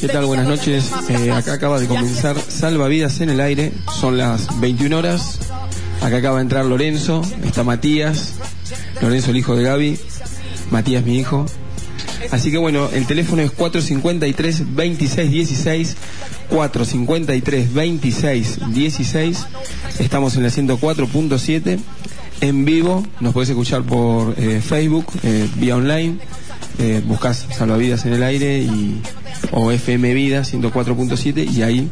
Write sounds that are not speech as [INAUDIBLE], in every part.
¿Qué tal? Buenas noches. Eh, acá acaba de comenzar Salvavidas en el aire. Son las 21 horas. Acá acaba de entrar Lorenzo. Está Matías. Lorenzo, el hijo de Gaby. Matías, mi hijo. Así que bueno, el teléfono es 453 2616 453 2616 Estamos en la 104.7 en vivo. Nos podés escuchar por eh, Facebook, eh, vía online. Eh, buscas Salvavidas en el aire y, o FM Vida 104.7 y ahí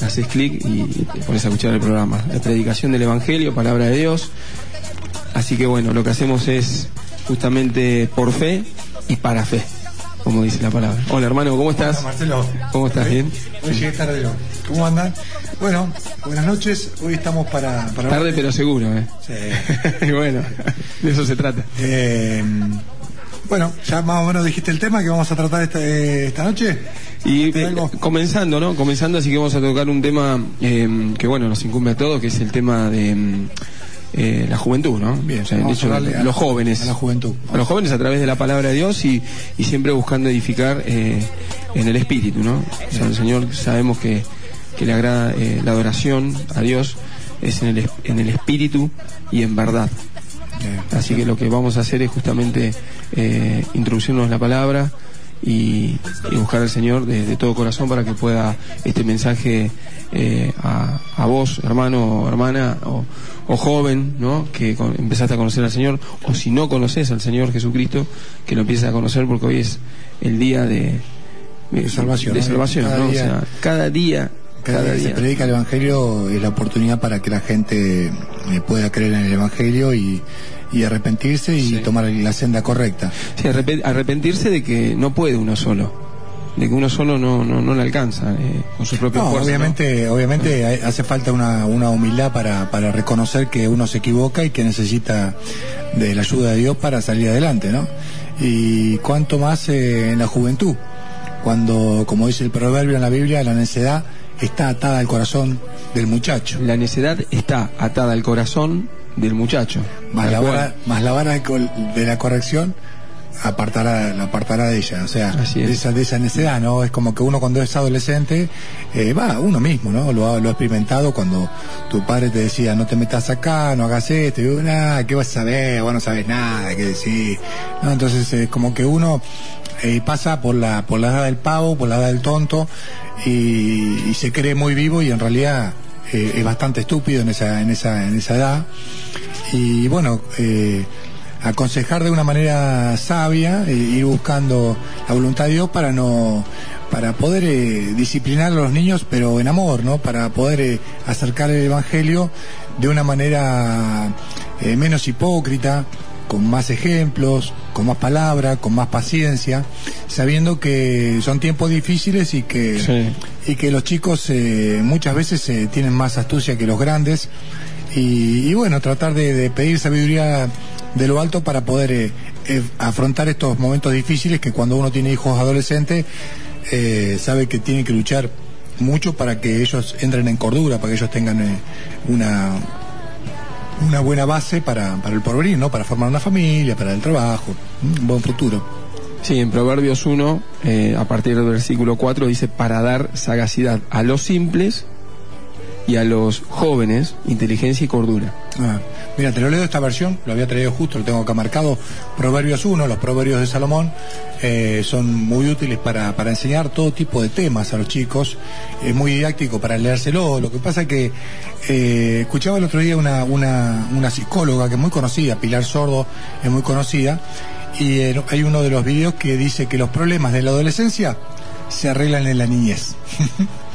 haces clic y te pones a escuchar el programa. La predicación del Evangelio, palabra de Dios. Así que bueno, lo que hacemos es justamente por fe y para fe, como dice la palabra. Hola hermano, ¿cómo estás? Hola, Marcelo. ¿Cómo estás? ¿Bien? Hoy llegué tarde. ¿Cómo andan? Bueno, buenas noches. Hoy estamos para... para Tarde pero seguro, ¿eh? Sí. [LAUGHS] y bueno, de eso se trata. Eh, bueno, ya más o menos dijiste el tema que vamos a tratar esta, eh, esta noche. Y ¿Te eh, comenzando, ¿no? Comenzando, así que vamos a tocar un tema eh, que, bueno, nos incumbe a todos, que es el tema de mm, eh, la juventud, ¿no? Bien, o sea, a hecho, darle a- los jóvenes. a la juventud. A los jóvenes a través de la palabra de Dios y, y siempre buscando edificar eh, en el espíritu, ¿no? O sea, el Señor sabemos que, que le agrada eh, la adoración a Dios es en el, en el espíritu y en verdad. Así que lo que vamos a hacer es justamente eh, introducirnos en la palabra y, y buscar al Señor de, de todo corazón para que pueda este mensaje eh, a, a vos, hermano o hermana, o, o joven, ¿no? que con- empezaste a conocer al Señor, o si no conoces al Señor Jesucristo, que lo empieces a conocer porque hoy es el día de, De salvación, salvación, Cada ¿no? O día- sea, cada día, Cada día que se predica el Evangelio es la oportunidad para que la gente eh, pueda creer en el Evangelio y, y arrepentirse y Sí. tomar la senda correcta. Sí, arrepe- arrepentirse de que no puede uno solo, de que uno solo no, no, no le alcanza eh, con su propio No, esfuerzo. ¿no? obviamente, obviamente hace falta una, una humildad para, para reconocer que uno se equivoca y que necesita de la ayuda de Dios para salir adelante, ¿no? Y cuanto más eh, en la juventud, cuando, como dice el proverbio en la Biblia, la necedad está atada al corazón del muchacho. La necedad está atada al corazón del muchacho. Más la vara, más la vara de la corrección apartará, la apartará de ella, o sea, es. de esa, de esa necedad, ¿no? Es como que uno cuando es adolescente, eh, va, uno mismo, ¿no? Lo ha, lo ha experimentado cuando tu padre te decía, no te metas acá, no hagas esto, y yo, nada, ¿qué vas a saber? Vos no sabes nada, ¿qué decir? ¿No? Entonces, eh, como que uno eh, pasa por la, por la edad del pavo, por la edad del tonto, y, y se cree muy vivo y en realidad eh, es bastante estúpido en esa, en esa, en esa edad. Y bueno, eh, aconsejar de una manera sabia, eh, ir buscando la voluntad de Dios para no para poder eh, disciplinar a los niños, pero en amor, ¿no? Para poder eh, acercar el Evangelio de una manera eh, menos hipócrita, con más ejemplos, con más palabra, con más paciencia, sabiendo que son tiempos difíciles y que Sí. y que los chicos eh, muchas veces eh, tienen más astucia que los grandes y, y bueno tratar de, de pedir sabiduría de lo alto para poder eh, eh, afrontar estos momentos difíciles que cuando uno tiene hijos adolescentes eh, sabe que tiene que luchar mucho para que ellos entren en cordura para que ellos tengan una una buena base para, para el porvenir, ¿no? Para formar una familia, para el trabajo, un buen futuro. Sí, en Proverbios 1, eh, a partir del versículo 4, dice, para dar sagacidad a los simples y a los jóvenes, inteligencia y cordura. Ah, mira, te lo leo esta versión, lo había traído justo, lo tengo acá marcado. Proverbios 1, los proverbios de Salomón, eh, son muy útiles para, para enseñar todo tipo de temas a los chicos. Es muy didáctico para leérselo. Lo que pasa es que eh, escuchaba el otro día una, una, una psicóloga que es muy conocida, Pilar Sordo, es muy conocida, y eh, hay uno de los videos que dice que los problemas de la adolescencia se arreglan en la niñez. [LAUGHS]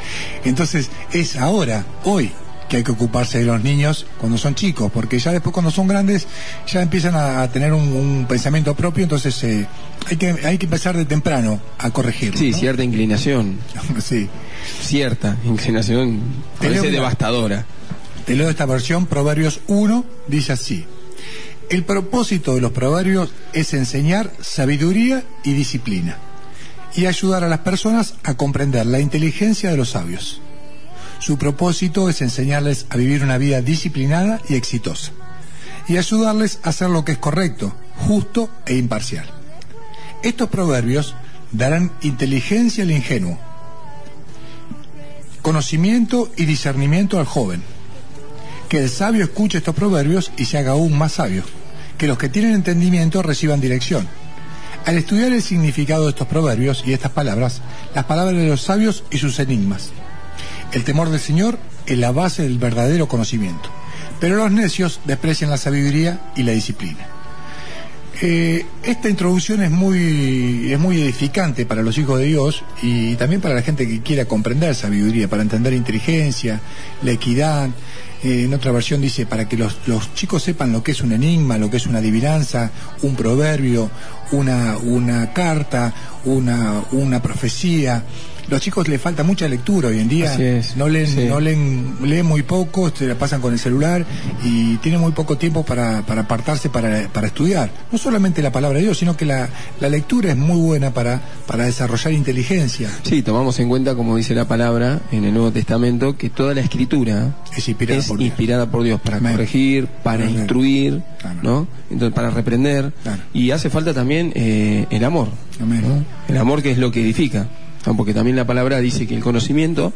Entonces es ahora, hoy, que hay que ocuparse de los niños cuando son chicos, porque ya después cuando son grandes ya empiezan a, a tener un, un pensamiento propio, entonces eh, hay, que, hay que empezar de temprano a corregirlo. Sí, ¿no? cierta inclinación, [LAUGHS] Sí. cierta inclinación, a veces una- devastadora. Te leo esta versión, Proverbios 1, dice así. El propósito de los proverbios es enseñar sabiduría y disciplina y ayudar a las personas a comprender la inteligencia de los sabios. Su propósito es enseñarles a vivir una vida disciplinada y exitosa y ayudarles a hacer lo que es correcto, justo e imparcial. Estos proverbios darán inteligencia al ingenuo, conocimiento y discernimiento al joven. Que el sabio escuche estos proverbios y se haga aún más sabio. Que los que tienen entendimiento reciban dirección. Al estudiar el significado de estos proverbios y estas palabras, las palabras de los sabios y sus enigmas. El temor del Señor es la base del verdadero conocimiento. Pero los necios desprecian la sabiduría y la disciplina. Eh, esta introducción es muy, es muy edificante para los hijos de Dios y también para la gente que quiera comprender sabiduría, para entender inteligencia, la equidad. Eh, en otra versión dice, para que los, los, chicos sepan lo que es un enigma, lo que es una adivinanza, un proverbio, una, una carta, una, una profecía los chicos les falta mucha lectura hoy en día. No leen, no leen, leen muy poco, se la pasan con el celular y tienen muy poco tiempo para, para apartarse para, para estudiar. No solamente la palabra de Dios, sino que la, la lectura es muy buena para, para desarrollar inteligencia. Sí, tomamos en cuenta, como dice la palabra en el Nuevo Testamento, que toda la escritura es inspirada, por, Dios. inspirada por Dios para corregir, para instruir, ¿no? Entonces, para reprender. Y hace falta también eh, el amor. El amor que es lo que edifica porque también la palabra dice que el conocimiento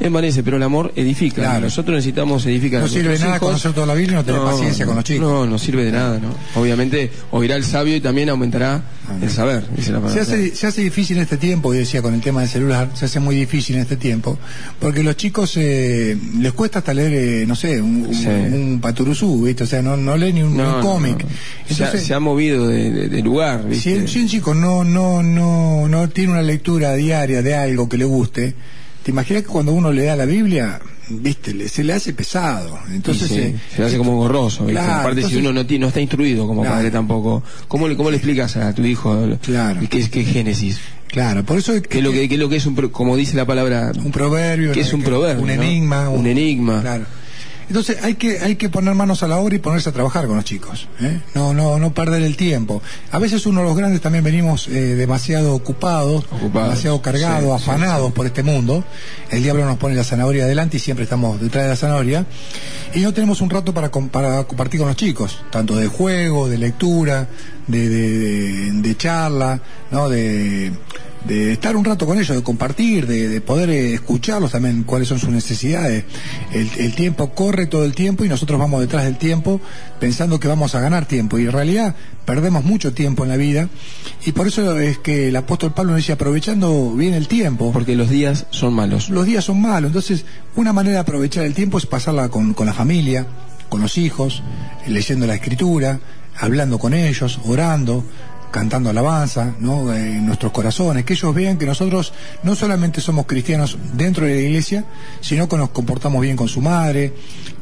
envanece, pero el amor edifica. Nosotros necesitamos edificar. No sirve de nada conocer toda la Biblia y no tener paciencia con los chicos. No, no sirve de nada, ¿no? Obviamente oirá el sabio y también aumentará el saber, dice la palabra. Se hace, se hace difícil en este tiempo, yo decía con el tema del celular, se hace muy difícil en este tiempo, porque los chicos eh, les cuesta hasta leer, eh, no sé, un, un, paturuzú, ¿viste? O sea, no, no leen ni un, cómic. Entonces, se, ha, movido de, lugar, ¿viste? Si, si un chico no, no, no, no tiene una lectura diaria, de algo que le guste, ¿te imaginas que cuando uno le da la Biblia, viste, se le hace pesado? Entonces eh, se le hace como gorroso. Aparte, si uno no, no está instruido como padre tampoco, ¿cómo le, cómo le explicas a tu hijo claro. qué, es Génesis? Claro, por eso es que, lo que, lo que es un, como dice la palabra, un proverbio, que es un proverbio, un enigma, un, enigma. Claro. Entonces hay que, hay que poner manos a la obra y ponerse a trabajar con los chicos. ¿eh? No, no, no perder el tiempo. A veces uno de los grandes también venimos eh, demasiado ocupados, demasiado cargados, afanados por este mundo. El diablo nos pone la zanahoria adelante y siempre estamos detrás de la zanahoria. Y no tenemos un rato para, para compartir con los chicos, tanto de juego, de lectura, de, de, de charla, ¿no? de de estar un rato con ellos, de compartir, de, poder eh, escucharlos también, cuáles son sus necesidades. El, tiempo corre todo el tiempo y nosotros vamos detrás del tiempo pensando que vamos a ganar tiempo y en realidad perdemos mucho tiempo en la vida y por eso es que el apóstol Pablo nos dice aprovechando bien el tiempo. Porque los días son malos. Los días son malos, entonces una manera de aprovechar el tiempo es pasarla con, con la familia, con los hijos, leyendo la escritura, hablando con ellos, orando, cantando alabanza, ¿no? En nuestros corazones, que ellos vean que nosotros no solamente somos cristianos dentro de la iglesia, sino que nos comportamos bien con su madre,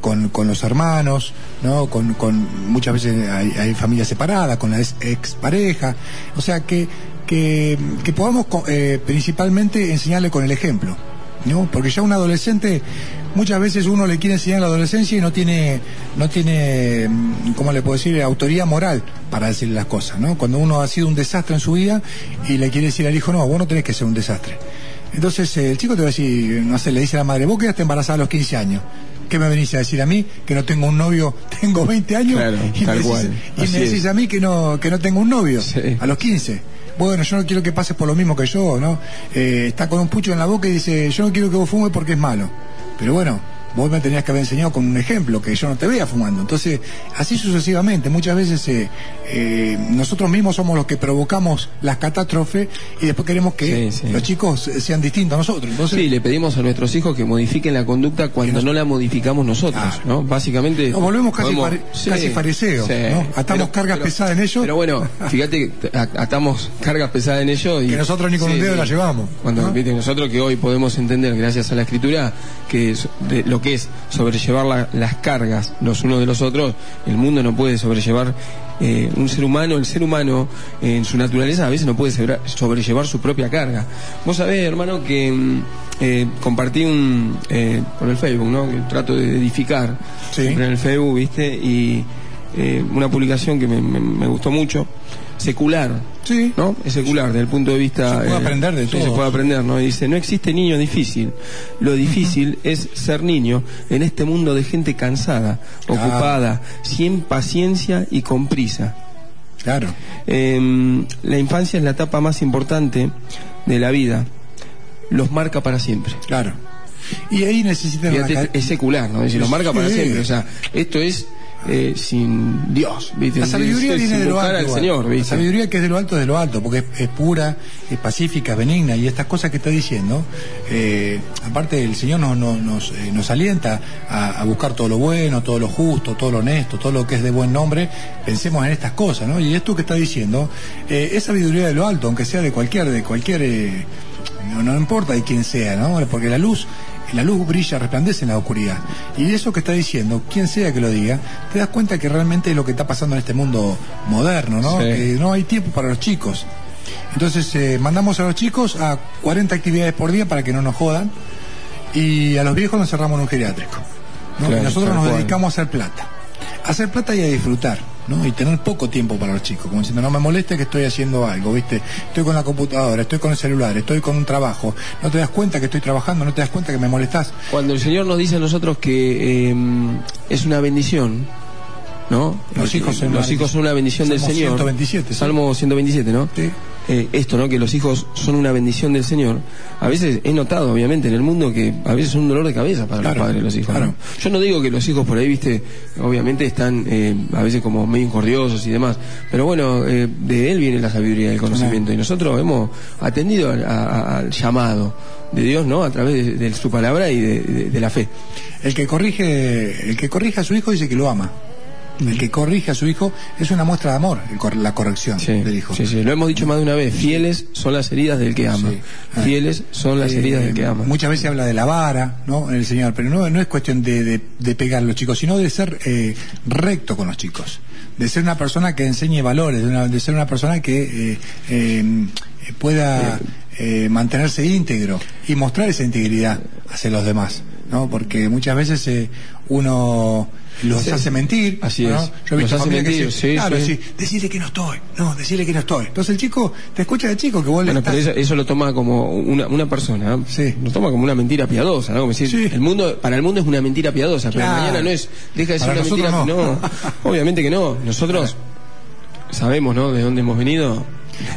con, con los hermanos, ¿no? Con, con muchas veces hay, hay familias separadas, con la expareja, o sea que, que, que podamos eh, principalmente enseñarle con el ejemplo. ¿no? Porque ya un adolescente, muchas veces uno le quiere enseñar a la adolescencia y no tiene, no tiene, mm, ¿cómo le puedo decir?, autoría moral para decirle las cosas, ¿no? Cuando uno ha sido un desastre en su vida y le quiere decir al hijo, no, vos no tenés que ser un desastre. Entonces eh, el chico te va a decir, no sé, le dice a la madre, vos quedaste embarazada a los 15 años. ¿Qué me venís a decir a mí? Que no tengo un novio, [LAUGHS] tengo 20 años. y me decís, y me decís a mí que no, que no tengo un novio a los 15 bueno, yo no quiero que pases por lo mismo que yo, ¿no? Eh, está con un pucho en la boca y dice, yo no quiero que vos fumes porque es malo. Pero bueno, vos me tenías que haber enseñado con un ejemplo, que yo no te vea fumando. Entonces, así sucesivamente, muchas veces eh, eh, nosotros mismos somos los que provocamos las catástrofes y después queremos que los chicos sean distintos a nosotros. Entonces, sí, le pedimos a nuestros hijos que modifiquen la conducta cuando no la modificamos nosotros, ¿no? Básicamente... Nos volvemos casi, casi fariseos, ¿no? Atamos cargas pesadas en ellos. Pero bueno, [LAUGHS] fíjate, atamos cargas pesadas en ellos y... Que nosotros ni con un dedo la llevamos. Cuando, nosotros que hoy podemos entender, gracias a la escritura, que lo que es sobrellevar las cargas los unos de los otros, el mundo no puede sobrellevar eh, un ser humano, el ser humano en su naturaleza a veces no puede sobrellevar su propia carga. Vos sabés, hermano, que mm, eh, compartí un eh, por el Facebook, ¿no? Que trato de edificar en el Facebook, ¿viste? Y una publicación que me gustó mucho secular, sí. ¿no? Es secular desde el punto de vista... Se puede eh, aprender de todo. Se puede aprender, ¿no? dice, no existe niño difícil. Lo difícil es ser niño en este mundo de gente cansada, ocupada, sin paciencia y con prisa. Claro. Eh, la infancia es la etapa más importante de la vida. Los marca para siempre. Claro. Y ahí necesitan Fíjate, es secular, ¿no? Es decir, los marca para Sí. siempre. O sea, esto es eh, sin Dios, ¿viste? La sabiduría Es- viene de lo alto. al. Señor, la sabiduría que es de lo alto es de lo alto, porque es, es pura, es pacífica, es benigna, y estas cosas que está diciendo, eh, aparte el Señor nos, nos, nos, eh, nos alienta a, a buscar todo lo bueno, todo lo justo, todo lo honesto, todo lo que es de buen nombre, pensemos en estas cosas, ¿no? Y esto que está diciendo eh, es sabiduría de lo alto, aunque sea de cualquier, de cualquier, eh, no, no importa de quién sea, ¿no? Porque la luz la luz brilla, resplandece en la oscuridad. Y eso que está diciendo, quien sea que lo diga, te das cuenta que realmente es lo que está pasando en este mundo moderno, ¿no? Sí. Que no hay tiempo para los chicos. Entonces eh, mandamos a los chicos a 40 actividades por día para que no nos jodan y a los viejos nos cerramos en un geriátrico. ¿no? Claro, y nosotros nos dedicamos a hacer plata. A hacer plata y a disfrutar, ¿no? Y tener poco tiempo para los chicos, como diciendo, no me moleste que estoy haciendo algo, ¿viste? Estoy con la computadora, estoy con el celular, estoy con un trabajo. No te das cuenta que estoy trabajando, no te das cuenta que me molestás. Cuando el Señor nos dice a nosotros que eh, es una bendición, ¿no? Los hijos son los una hijos son una bendición del Señor. 127, sí. Salmo 127, ¿no? Sí. Eh, esto, ¿no? Que los hijos son una bendición del Señor. A veces he notado, obviamente, en el mundo que a veces son un dolor de cabeza para Claro, los padres los hijos. Yo no digo que los hijos por ahí, viste, obviamente están eh, a veces como medio incordiosos y demás. Pero bueno, eh, de él viene la sabiduría y el conocimiento. Y nosotros hemos atendido al, a- a- al llamado de Dios, ¿no? A través de, de su palabra y de, de- de la fe. El que corrige, el que corrige a su hijo dice que lo ama. El que corrige a su hijo es una muestra de amor, el cor- la corrección Sí, del hijo. sí, sí, lo hemos dicho más de una vez. Fieles son las heridas del que ama. Sí. Ah. Fieles son las Eh, heridas del que ama. Muchas veces habla de la vara, ¿no? En el Señor, pero no, no es cuestión de, de, de pegar a los chicos, sino de ser eh, recto con los chicos, de ser una persona que enseñe valores, de, una- de ser una persona que eh, eh, pueda eh, mantenerse íntegro y mostrar esa integridad hacia los demás, ¿no? Porque muchas veces uno los Sí. hace mentir, Así ¿no? es. Yo he visto Los hace familias que dicen, sí, claro, sí. decirle que no estoy, no, decirle que no estoy. Entonces el chico te escucha de chico que vos le Bueno, pero eso, eso lo toma como una, una persona, ¿no? Sí. lo toma como una mentira piadosa, ¿no? Como decir, el mundo, para el mundo es una mentira piadosa, pero mañana no es, deja de ser Para una mentira, nosotros no. [LAUGHS] obviamente que no. Nosotros sabemos, ¿no? De dónde hemos venido.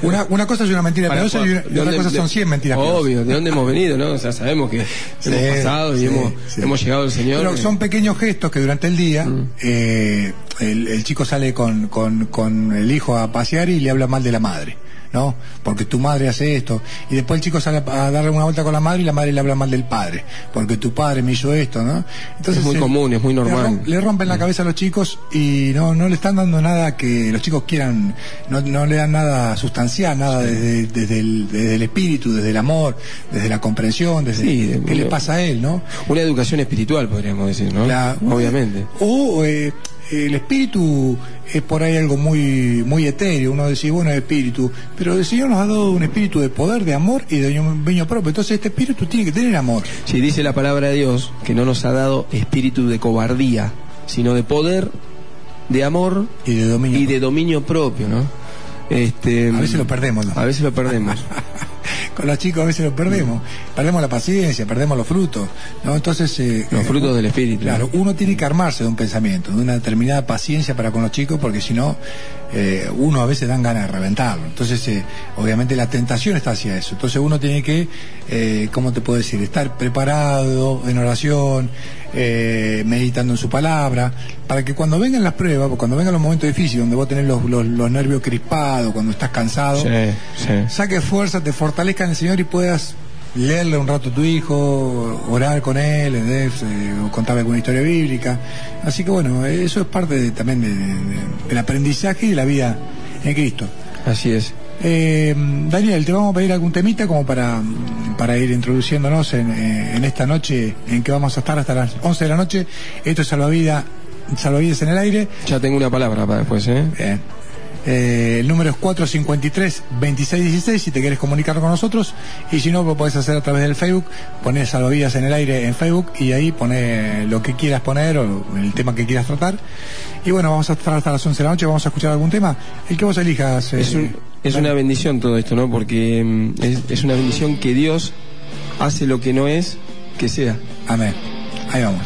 Una, una cosa es una mentira Para- y una, y de otra cosa son de- 100 mentiras. Obvio, de dónde hemos venido, ¿no? O sea, sabemos que [LAUGHS] Sí, hemos pasado y sí, hemos, sí. hemos llegado al Señor. Pero son pequeños gestos que durante el día Mm. eh, el, el chico sale con, con, con el hijo a pasear y le habla mal de la madre. ¿No? Porque tu madre hace esto. Y después el chico sale a darle una vuelta con la madre y la madre le habla mal del padre. Porque tu padre me hizo esto, ¿no? Es muy eh, común, es muy le normal. Le, rompen la cabeza a los chicos y no, no le están dando nada que los chicos quieran, no, no le dan nada sustancial, nada desde, desde, el, desde el espíritu, desde el amor, desde la comprensión, desde Sí, qué le pasa a él, ¿no? Una educación espiritual, podríamos decir, ¿no? La- Obviamente. O eh, el espíritu es por ahí algo muy muy etéreo, uno dice, bueno, espíritu, pero el Señor nos ha dado un espíritu de poder, de amor y de dominio propio, entonces este espíritu tiene que tener amor. Si dice la palabra de Dios que no nos ha dado espíritu de cobardía, sino de poder, de amor Y de dominio y de dominio propio, ¿no? Este, A veces lo perdemos, ¿no? A veces lo perdemos. [LAUGHS] Con los chicos a veces lo perdemos, perdemos la paciencia, perdemos los frutos, ¿no? Entonces... eh, Los eh, frutos del espíritu. Claro, uno tiene que armarse de un pensamiento, de una determinada paciencia para con los chicos, porque si no, eh, uno a veces dan ganas de reventarlo. Entonces, eh, obviamente la tentación está hacia eso. Entonces uno tiene que, eh, ¿cómo te puedo decir? Estar preparado en oración, eh, meditando en su palabra, para que cuando vengan las pruebas, cuando vengan los momentos difíciles, donde vos tenés los, los, los nervios crispados, cuando estás cansado, Sí, sí. saques fuerza, te fortalezca en el Señor y puedas leerle un rato a tu hijo, orar con él. Eh, o contarle alguna historia bíblica. Así que bueno, eso es parte de- también de- de- del aprendizaje y de la vida en Cristo. Así es. Eh, Daniel, te vamos a pedir algún temita como para, para ir introduciéndonos en, eh, en esta noche en que vamos a estar hasta las 11 de la noche. Esto es Salvavidas, Salvavidas en el aire. Ya tengo una palabra para después, ¿eh? Bien. Eh, el número es 453-2616 si te quieres comunicar con nosotros y si no lo puedes hacer a través del Facebook, pones salvavidas en el aire en Facebook y ahí pones lo que quieras poner o el tema que quieras tratar. Y bueno, vamos a estar hasta las 11 de la noche, vamos a escuchar algún tema, el que vos elijas. eh, Es, un- es una bendición todo esto, ¿no? Porque mm, es, es una bendición que Dios hace lo que no es que sea. Amén. Ahí vamos.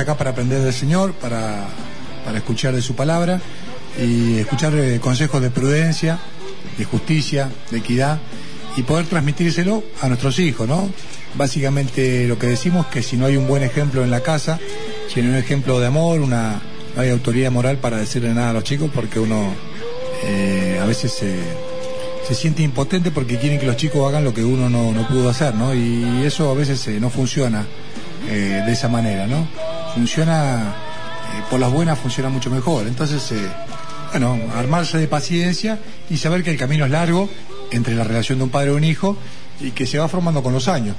Acá para aprender del Señor, para, para escuchar de su palabra y escuchar eh, consejos de prudencia, de justicia, de equidad y poder transmitírselo a nuestros hijos, ¿no? Básicamente lo que decimos que si no hay un buen ejemplo en la casa, si no hay un ejemplo de amor, una, no hay autoridad moral para decirle nada a los chicos porque uno eh, a veces se siente impotente porque quieren que los chicos hagan lo que uno no, no pudo hacer, ¿no? Y eso a veces eh, no funciona eh, de esa manera, ¿no? Funciona, por las buenas funciona mucho mejor. Entonces, bueno, armarse de paciencia y saber que el camino es largo entre la relación de un padre y un hijo y que se va formando con los años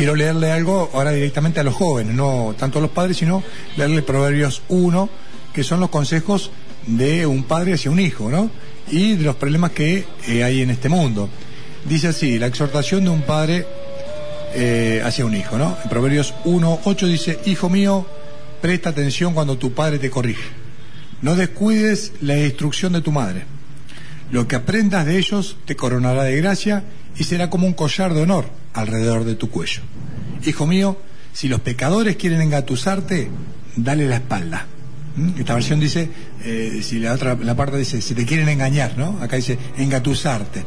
quiero leerle algo ahora directamente a los jóvenes, no tanto a los padres, sino leerle Proverbios 1, que son los consejos de un padre hacia un hijo, ¿no? Y de los problemas que eh, hay en este mundo. Dice así, la exhortación de un padre eh, hacia un hijo, ¿no? En Proverbios 1, 8 dice, Hijo mío, presta atención cuando tu padre te corrige. No descuides la instrucción de tu madre. Lo que aprendas de ellos te coronará de gracia y será como un collar de honor alrededor de tu cuello. Hijo mío, si los pecadores quieren engatusarte, dale la espalda. ¿Mm? Esta versión dice, eh, si la otra la parte dice, si te quieren engañar, ¿no? Acá dice, engatusarte.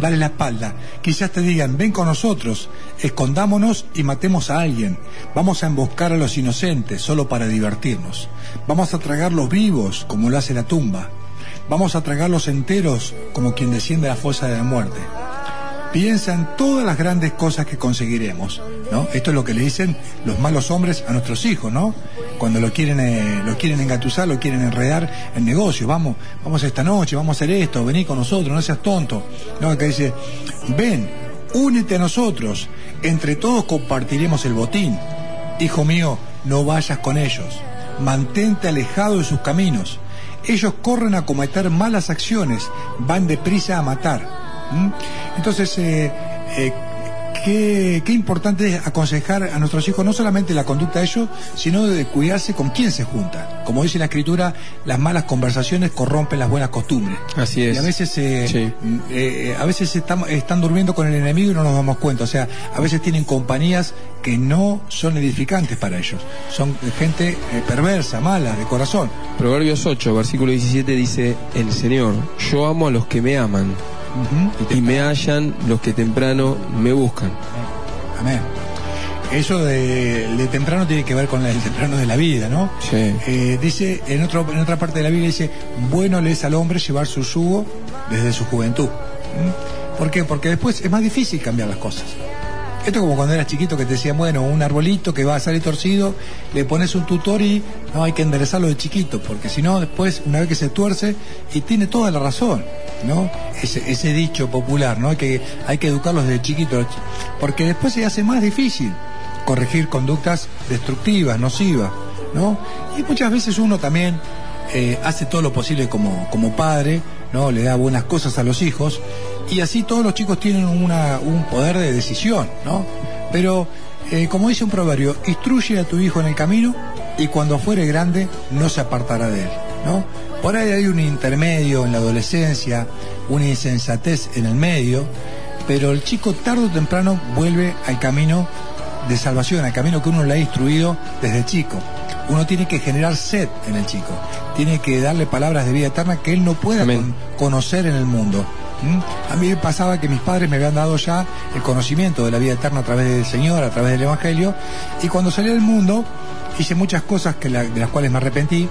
Dale la espalda. Quizás te digan, ven con nosotros, escondámonos y matemos a alguien. Vamos a emboscar a los inocentes solo para divertirnos. Vamos a tragarlos vivos como lo hace la tumba. Vamos a tragarlos enteros como quien desciende a la fosa de la muerte piensa en todas las grandes cosas que conseguiremos, ¿no? Esto es lo que le dicen los malos hombres a nuestros hijos, ¿no? Cuando lo quieren, eh, lo quieren engatusar, lo quieren enredar en negocio, vamos, vamos esta noche, vamos a hacer esto, vení con nosotros, no seas tonto, ¿no? Que dice, ven, únete a nosotros, entre todos compartiremos el botín. Hijo mío, no vayas con ellos, mantente alejado de sus caminos. Ellos corren a cometer malas acciones, van deprisa a matar ¿Mm? Entonces, eh, eh, qué, importante es aconsejar a nuestros hijos no solamente la conducta de ellos, sino de cuidarse con quién se junta. Como dice la escritura, las malas conversaciones corrompen las buenas costumbres. Así es. Y a veces, eh, a veces estamos, están durmiendo con el enemigo y no nos damos cuenta. O sea, a veces tienen compañías que no son edificantes para ellos. Son gente perversa, mala, de corazón. Proverbios 8, versículo 17 dice, el Señor, yo amo a los que me aman y, me hallan los que temprano me buscan. Amén. Eso de, temprano tiene que ver con el temprano de la vida, ¿no? Sí. Eh, dice, en, otro, en otra parte de la Biblia dice, bueno le es al hombre llevar su yugo desde su juventud. ¿Por qué? Porque después es más difícil cambiar las cosas. Esto como cuando eras chiquito que te decían, bueno, un arbolito que va a salir torcido, le pones un tutor y no hay que enderezarlo de chiquito, porque si no, después, una vez que se tuerce, y tiene toda la razón, ¿no? Ese, ese dicho popular, ¿no? Que hay que educarlos desde chiquito, porque después se hace más difícil corregir conductas destructivas, nocivas, ¿no? Y muchas veces uno también eh, hace todo lo posible como, como padre, ¿no? Le da buenas cosas a los hijos y así todos los chicos tienen una, un poder de decisión, ¿no? Pero, eh, como dice un proverbio, instruye a tu hijo en el camino y cuando fuere grande no se apartará de él, ¿no? Por ahí hay un intermedio en la adolescencia, una insensatez en el medio, pero el chico tarde o temprano vuelve al camino de salvación, al camino que uno le ha instruido desde chico. Uno tiene que generar sed en el chico, tiene que darle palabras de vida eterna que él no pueda conocer en el mundo. ¿Mm? A mí me pasaba que mis padres me habían dado ya el conocimiento de la vida eterna a través del Señor, a través del Evangelio, y cuando salí al mundo hice muchas cosas que de las cuales me arrepentí,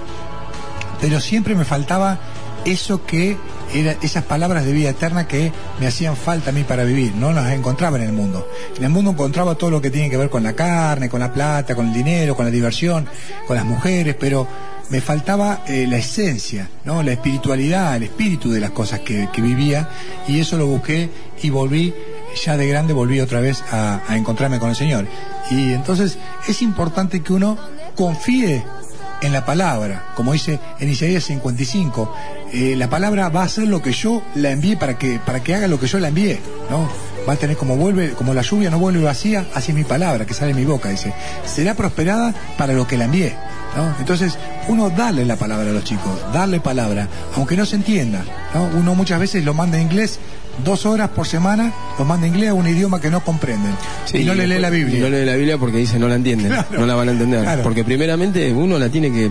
pero siempre me faltaba eso que era esas palabras de vida eterna que me hacían falta a mí para vivir, no las encontraba en el mundo. En el mundo encontraba todo lo que tiene que ver con la carne, con la plata, con el dinero, con la diversión, con las mujeres, pero me faltaba eh, la esencia, ¿no? la espiritualidad, el espíritu de las cosas que, vivía y eso lo busqué y volví, ya de grande volví otra vez a, encontrarme con el Señor. Y entonces es importante que uno confíe en la palabra, como dice en Isaías 55, eh, la palabra va a hacer lo que yo la envié para que, para que haga lo que yo la envié, ¿no? Va a tener como vuelve, como la lluvia no vuelve vacía, así es mi palabra que sale de mi boca, dice, será prosperada para lo que la envié. Entonces, uno darle la palabra a los chicos, darle palabra, aunque no se entienda, ¿no? Uno muchas veces lo manda en inglés dos horas por semana, los manda inglés a un idioma que no comprenden. Sí, y no le lee la Biblia. Y no lee la Biblia porque dice no la entienden, Claro. no la van a entender. Claro. Porque primeramente uno la tiene que,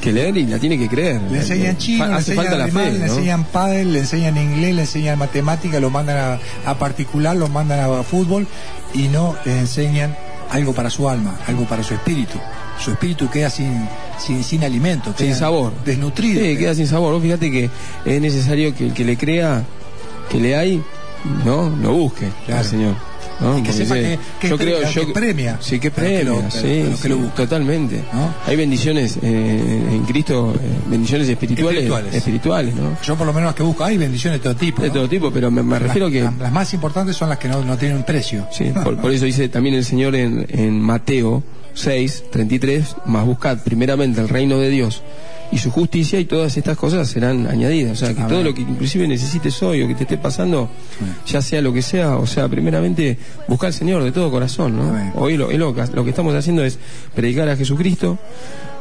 que leer y la tiene que creer. Le enseñan chino, Fa- le enseñan falta la alemán, fe, le ¿no? enseñan pádel, le enseñan inglés, le enseñan matemática, lo mandan a, a particular, lo mandan a fútbol y no les enseñan algo para su alma, algo para su espíritu. Su espíritu queda sin, sin, sin alimento, Sin sabor. desnutrido. Sí, queda sin sabor. Vos fíjate que es necesario que el que le crea, que le hay, ¿no? Lo busque Claro. Señor. ¿no? Y que Porque sepa dice, que- que yo creo, yo, que premia Sí, que lo- premia, sí, que lo sí, buscan. totalmente. ¿No? Hay bendiciones eh, en Cristo, eh, bendiciones espirituales, Espirituales. espirituales, ¿no? Yo por lo menos las que busco, hay bendiciones de todo tipo. De todo tipo, pero me, me refiero que las- más importantes son las que no, no tienen precio. Sí, [LAUGHS] por, por eso dice también el Señor en, en Mateo 6, 33, más buscad primeramente el reino de Dios y su justicia y todas estas cosas serán añadidas. O sea, que todo lo que inclusive necesites hoy o que te esté pasando, ya sea lo que sea, o sea, primeramente busca al Señor de todo corazón, ¿no? Hoy lo, lo que estamos haciendo es predicar a Jesucristo,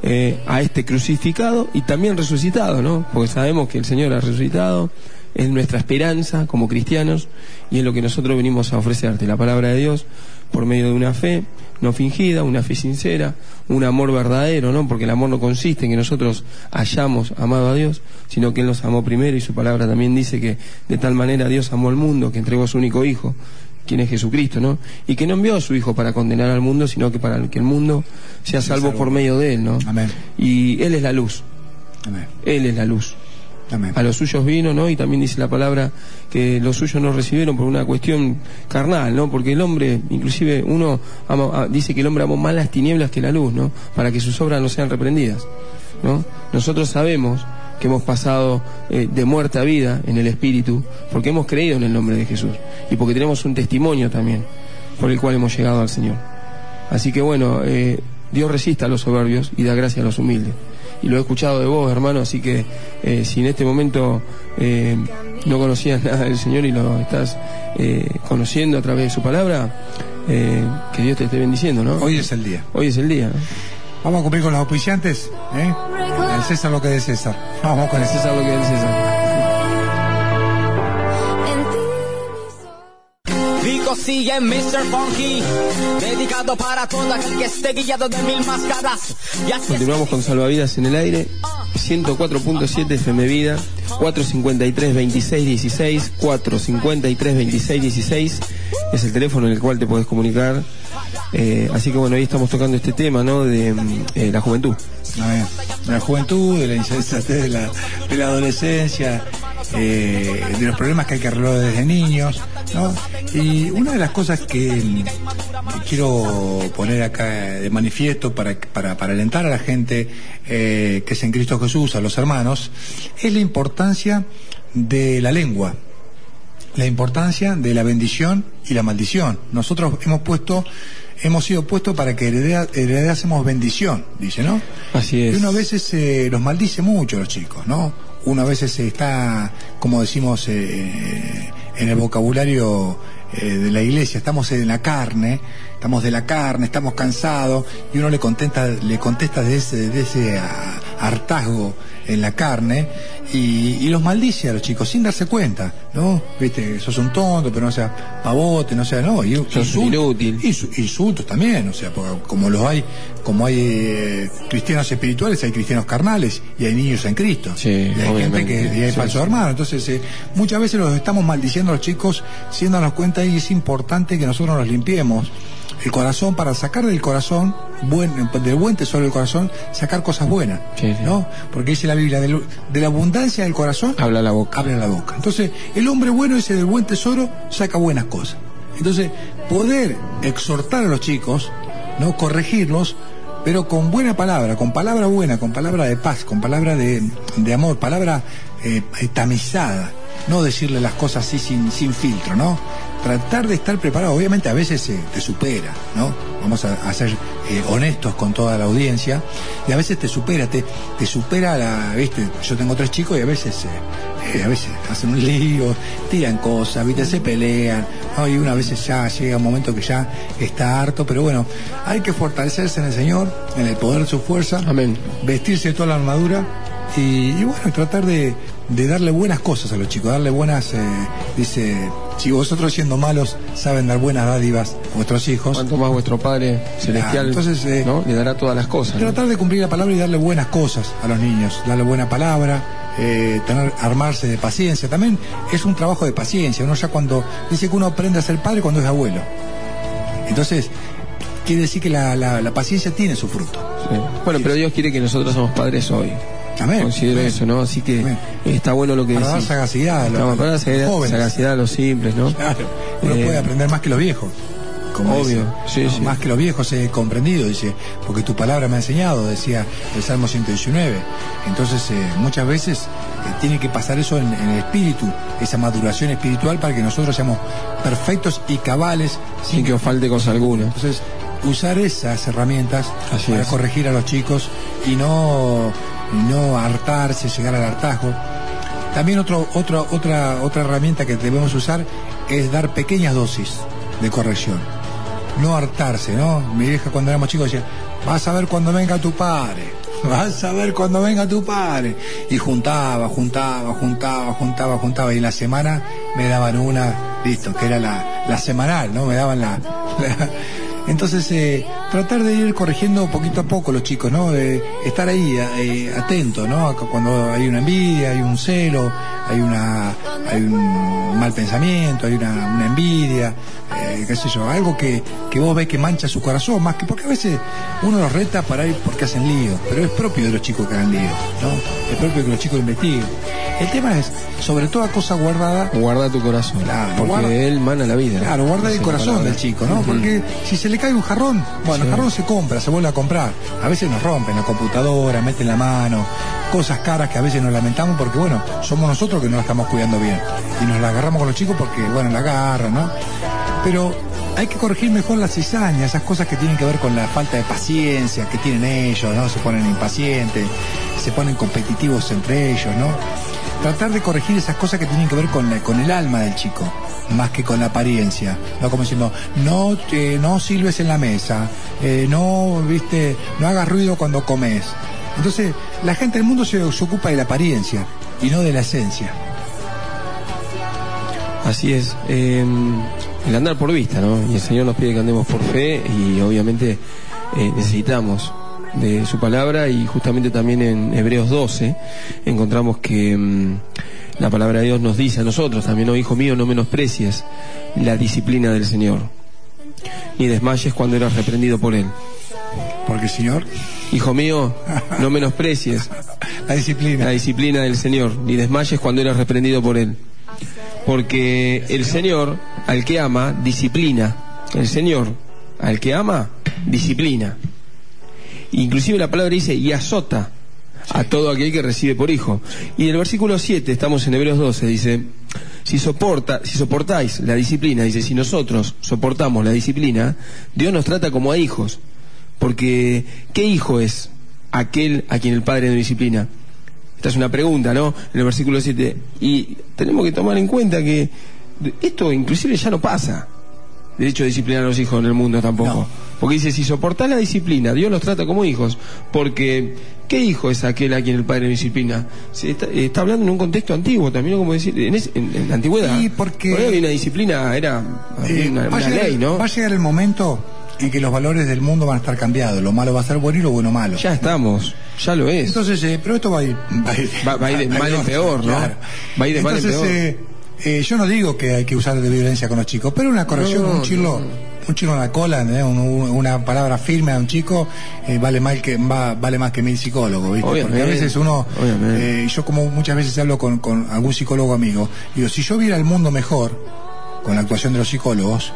eh, a este crucificado y también resucitado, ¿no? Porque sabemos que el Señor ha resucitado, es nuestra esperanza como cristianos y es lo que nosotros venimos a ofrecerte, la palabra de Dios, por medio de una fe no fingida, una fe sincera, un amor verdadero, ¿no? Porque el amor no consiste en que nosotros hayamos amado a Dios, sino que Él nos amó primero y su palabra también dice que de tal manera Dios amó al mundo que entregó a su único Hijo, quien es Jesucristo, ¿no? Y que no envió a su Hijo para condenar al mundo, sino que para que el mundo sea salvo por medio de Él, ¿no? Amén. Y Él es la luz, Amén. Él es la luz. Amén. A los suyos vino, ¿no? Y también dice la palabra que los suyos no recibieron por una cuestión carnal, ¿no? Porque el hombre, inclusive uno ama- ah, dice que el hombre amó más las tinieblas que la luz, ¿no? Para que sus obras no sean reprendidas, ¿no? Nosotros sabemos que hemos pasado eh, de muerte a vida en el Espíritu, porque hemos creído en el nombre de Jesús y porque tenemos un testimonio también por el cual hemos llegado al Señor. Así que bueno, eh, Dios resiste a los soberbios y da gracia a los humildes. Y lo he escuchado de vos, hermano, así que eh, si en este momento no conocías nada del Señor y lo estás eh, conociendo a través de su palabra, eh, que Dios te esté bendiciendo, ¿no? Hoy es el día. Hoy es el día. ¿no? Vamos a cumplir con los auspiciantes. ¿eh? Al César lo que es de César. Vamos con el César. Lo que es César. Rico sigue Mr. Funky, dedicado para todo aquel que esté guiado de mil máscaras. Y así es Continuamos con Salvavidas en el aire, 104.7 FM Vida, 453 26 16, 453 26 16 es el teléfono en el cual te puedes comunicar. Eh, así que bueno, hoy estamos tocando este tema, ¿no? De mm, eh, la juventud. Amén. De la juventud, de la de la, de la adolescencia, eh, de los problemas que hay que arreglar desde niños, ¿no? Y una de las cosas que, quiero poner acá de manifiesto para, para, para alentar a la gente eh, que es en Cristo Jesús, a los hermanos, es la importancia de la lengua la importancia de la bendición y la maldición. Nosotros hemos puesto, hemos sido puestos para que heredásemos bendición, dice, ¿no? Así es. Y uno a veces eh, los maldice mucho los chicos, ¿no? Uno a veces está, como decimos eh, en el vocabulario eh, de la iglesia, estamos en la carne, estamos de la carne, estamos cansados, y uno le contesta, le contesta de ese, de ese hartazgo en la carne, y, y los maldice a los chicos sin darse cuenta, ¿no? Viste, sos un tonto, pero no seas pavote, no sea, no, y Sos inútil. insultos también, o sea, porque como los hay, como hay eh, cristianos espirituales, hay cristianos carnales y hay niños en Cristo. Sí, y hay gente que y hay Sí, falsos sí. hermanos. Entonces, eh, muchas veces los estamos maldiciendo a los chicos sin darnos cuenta y es importante que nosotros nos limpiemos el corazón para sacar del corazón, buen, del buen tesoro del corazón, sacar cosas buenas. Sí, sí. ¿no? Porque dice la Biblia, del- de la abundancia del corazón Habla la boca. abre la boca. Entonces, el hombre bueno, ese del buen tesoro, saca buenas cosas. Entonces, poder exhortar a los chicos, no corregirlos, pero con buena palabra, con palabra buena, con palabra de paz, con palabra de, de amor, palabra eh, tamizada, no decirle las cosas así sin, sin filtro, ¿no? Tratar de estar preparado, obviamente a veces eh, te supera, ¿no? Vamos a, a ser eh, honestos con toda la audiencia, y a veces te supera, te, te supera la, viste, yo tengo tres chicos y a veces, eh, eh, a veces hacen un lío, tiran cosas, viste, se pelean, ¿no? y una vez ya llega un momento que ya está harto, pero bueno, hay que fortalecerse en el Señor, en el poder de su fuerza, Amén. vestirse de toda la armadura y, y bueno, tratar de, de darle buenas cosas a los chicos, darle buenas, eh, dice, si vosotros siendo malos saben dar buenas dádivas a vuestros hijos, Cuanto más vuestro Padre Celestial Ah, entonces, eh, ¿no? le dará todas las cosas. ¿no? tratar de cumplir la palabra y darle buenas cosas a los niños, darle buena palabra, eh, tener, armarse de paciencia. También es un trabajo de paciencia. Uno ya cuando dice que uno aprende a ser padre cuando es abuelo. Entonces, quiere decir que la, la- la paciencia tiene su fruto. Sí. Bueno, pero Dios quiere que nosotros somos padres hoy. Amén. Considero Amén. eso, ¿no? Así que Amén. está bueno lo que Para dar sagacidad a los, No, para dar jóvenes. sagacidad a los simples, ¿no? Claro, uno Eh, puede aprender más que los viejos. Como Obvio, sí, ¿no? sí. Más que los viejos he comprendido, dice, porque tu palabra me ha enseñado, decía el Salmo 119. Entonces, eh, muchas veces eh, tiene que pasar eso en, en el espíritu, esa maduración espiritual para que nosotros seamos perfectos y cabales Sin que os falte cosa alguna. entonces, usar esas herramientas Así para es. corregir a los chicos y no, no hartarse, llegar al hartazgo. También otro, otro, otra, otra herramienta que debemos usar es dar pequeñas dosis de corrección. No hartarse, ¿no? Mi vieja cuando éramos chicos decía, vas a ver cuando venga tu padre, [LAUGHS] vas a ver cuando venga tu padre. Y juntaba, juntaba, juntaba, juntaba, juntaba. Y en la semana me daban una, listo, que era la, la semanal, ¿no? Me daban la- [LAUGHS] entonces, eh, tratar de ir corrigiendo poquito a poco los chicos, ¿no? De estar ahí, eh, atento, ¿no? Cuando hay una envidia, hay un celo, hay una, hay un mal pensamiento, hay una, una envidia, eh, qué sé yo, algo que, que vos ves que mancha su corazón, más que porque a veces uno los reta para ir porque hacen lío, pero es propio de los chicos que hagan lío, ¿no? Es propio que los chicos investiguen. El tema es, sobre toda cosa guardada, Guarda tu corazón. Claro, porque guarda- Él mana la vida. Claro, guarda el corazón del chico, ¿no? Porque si se le cae un jarrón, bueno, el jarrón se compra, se vuelve a comprar. A veces nos rompen la computadora, meten la mano, cosas caras que a veces nos lamentamos porque, bueno, somos nosotros que no la estamos cuidando bien. Y nos la agarramos con los chicos porque, bueno, la agarran, ¿no? Pero hay que corregir mejor las cizañas, esas cosas que tienen que ver con la falta de paciencia que tienen ellos, ¿no? Se ponen impacientes, se ponen competitivos entre ellos, ¿no? Tratar de corregir esas cosas que tienen que ver con, la- con el alma del chico, más que con la apariencia. No como diciendo, no, eh, no silbes en la mesa, eh, no, viste, no hagas ruido cuando comes. Entonces, la gente del mundo se, se ocupa de la apariencia y no de la esencia. Así es. eh, el andar por vista, ¿no? Y el Señor nos pide que andemos por fe y obviamente eh, necesitamos de su palabra y justamente también en Hebreos 12 encontramos que mm, la palabra de Dios nos dice a nosotros también, oh hijo mío, no menosprecies la disciplina del Señor, ni desmayes cuando eras reprendido por Él. Porque, Señor, Hijo mío, no menosprecies [LAUGHS] la disciplina. la disciplina del Señor, ni desmayes cuando eras reprendido por Él. Porque el Señor, al que ama, disciplina. El Señor, al que ama, disciplina. Inclusive la palabra dice, y azota a todo aquel que recibe por hijo. Y en el versículo 7, estamos en Hebreos 12, dice, si, soporta, si soportáis la disciplina, dice, si nosotros soportamos la disciplina, Dios nos trata como a hijos. Porque, ¿qué hijo es aquel a quien el Padre no disciplina? Esta es una pregunta, ¿no? En el versículo 7. Y tenemos que tomar en cuenta que esto inclusive ya no pasa. De hecho, disciplinar a los hijos en el mundo tampoco. Porque dice, si soportás la disciplina, Dios los trata como hijos. Porque, ¿qué hijo es aquel a quien el Padre disciplina? Se está, está hablando en un contexto antiguo también, como decir, en, es- en- en la antigüedad. Y porque- había una disciplina, era Eh, una, llegar, ley, ¿no? va a llegar el momento en que los valores del mundo van a estar cambiados. Lo malo va a ser bueno y lo bueno malo. Ya estamos, ya lo es. Entonces, eh, pero esto va a ir, va a ir, Va- va a ir de mal en peor, ¿no? Va a ir de mal en peor. eh, eh, yo no digo que hay que usar de violencia con los chicos, pero una corrección, No, un chilo, un chilo en la cola, ¿entendés? Un- un- una palabra firme a un chico eh, vale mal que va- vale más que mil psicólogos, ¿viste? Porque a veces uno, eh, yo como muchas veces hablo con, con algún psicólogo amigo, digo, si yo viera el mundo mejor con la actuación de los psicólogos,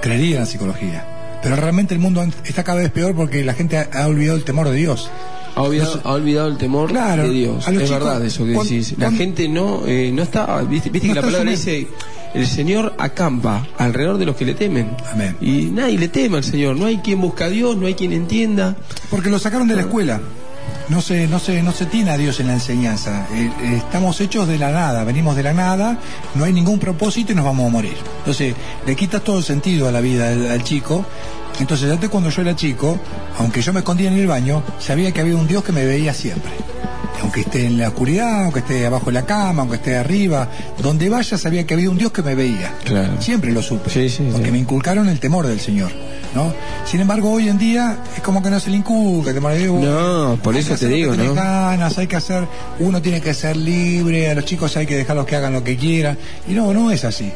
creería en la psicología. Pero realmente el mundo está cada vez peor porque la gente ha, ha olvidado el temor de Dios. Ha olvidado, ha olvidado el temor Claro, de Dios. Es chicos, verdad eso que decís. La gente no, eh, no está, viste, viste No que la palabra dice, el Señor acampa alrededor de los que le temen. Amén. Y nadie le teme al Señor. No hay quien busca a Dios, no hay quien entienda. Porque lo sacaron de la escuela. No se, no se, no se tiene a Dios en la enseñanza. Eh, eh, estamos hechos de la nada, venimos de la nada, no hay ningún propósito y nos vamos a morir. Entonces, le quitas todo el sentido a la vida al, al chico. Entonces, antes cuando yo era chico, aunque yo me escondía en el baño, sabía que había un Dios que me veía siempre. Aunque esté en la oscuridad, aunque esté abajo de la cama, aunque esté arriba, donde vaya sabía que había un Dios que me veía. Claro. Siempre lo supe, Sí, sí, porque sí. me inculcaron el temor del Señor, ¿no? Sin embargo, hoy en día es como que no se le inculca el temor de Dios. No, por eso te digo, ¿no? ganas, hay que hacer, uno tiene que ser libre, a los chicos hay que dejarlos que hagan lo que quieran, y no, no es así.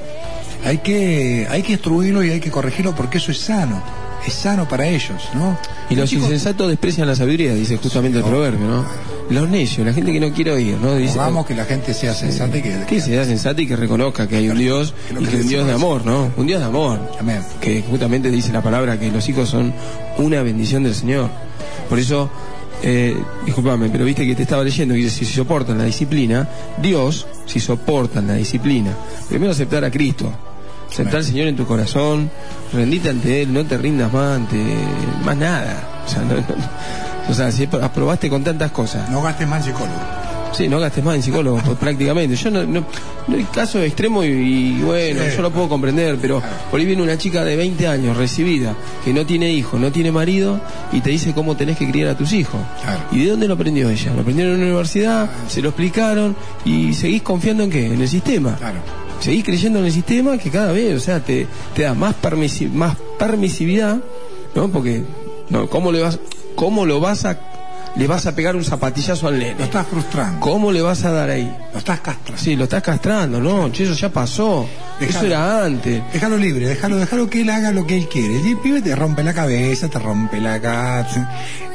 Hay que, hay que instruirlo y hay que corregirlo porque eso es sano, es sano para ellos, ¿no? Y los chicos- insensatos desprecian la sabiduría, dice justamente el proverbio, ¿no? Los necios, la gente que no quiere oír, ¿no? Dice, Hagamos que la gente sea sensata y que, que sea sensata y que reconozca que hay un Dios y que un Dios de amor, ¿no? Un Dios de amor. Amén. Que justamente dice la palabra que los hijos son una bendición del Señor. Por eso, eh, disculpame, pero viste que te estaba leyendo que dice, si soportan la disciplina, Dios, si soportan la disciplina, primero aceptar a Cristo, aceptar al Señor en tu corazón, rendite ante Él, no te rindas más ante más nada. O sea, no- no- o sea, si aprobaste con tantas cosas, no gastes más en psicólogo. Sí, no gastes más en psicólogos [LAUGHS] pues, prácticamente. Yo no, no, no hay caso extremo y, y bueno, Sí. yo lo puedo comprender, pero por ahí viene una chica de 20 años recibida, que no tiene hijo, no tiene marido, y te dice cómo tenés que criar a tus hijos. Claro. ¿Y de dónde lo aprendió ella? Lo aprendió en una universidad, se lo explicaron, y seguís confiando en qué? En el sistema. Claro. Seguís creyendo en el sistema que cada vez, o sea, te, te da más, permisi- más permisividad, ¿no? Porque, no, ¿cómo le vas, cómo lo vas a, le vas a pegar un zapatillazo al Lo nene? estás frustrando, ¿Cómo le vas a dar ahí? lo estás castrando. Sí, lo estás castrando, no, che, eso ya pasó. Dejalo. Eso era antes. Déjalo libre, déjalo, déjalo que él haga lo que él quiere. El pibe te rompe la cabeza, te rompe la casa.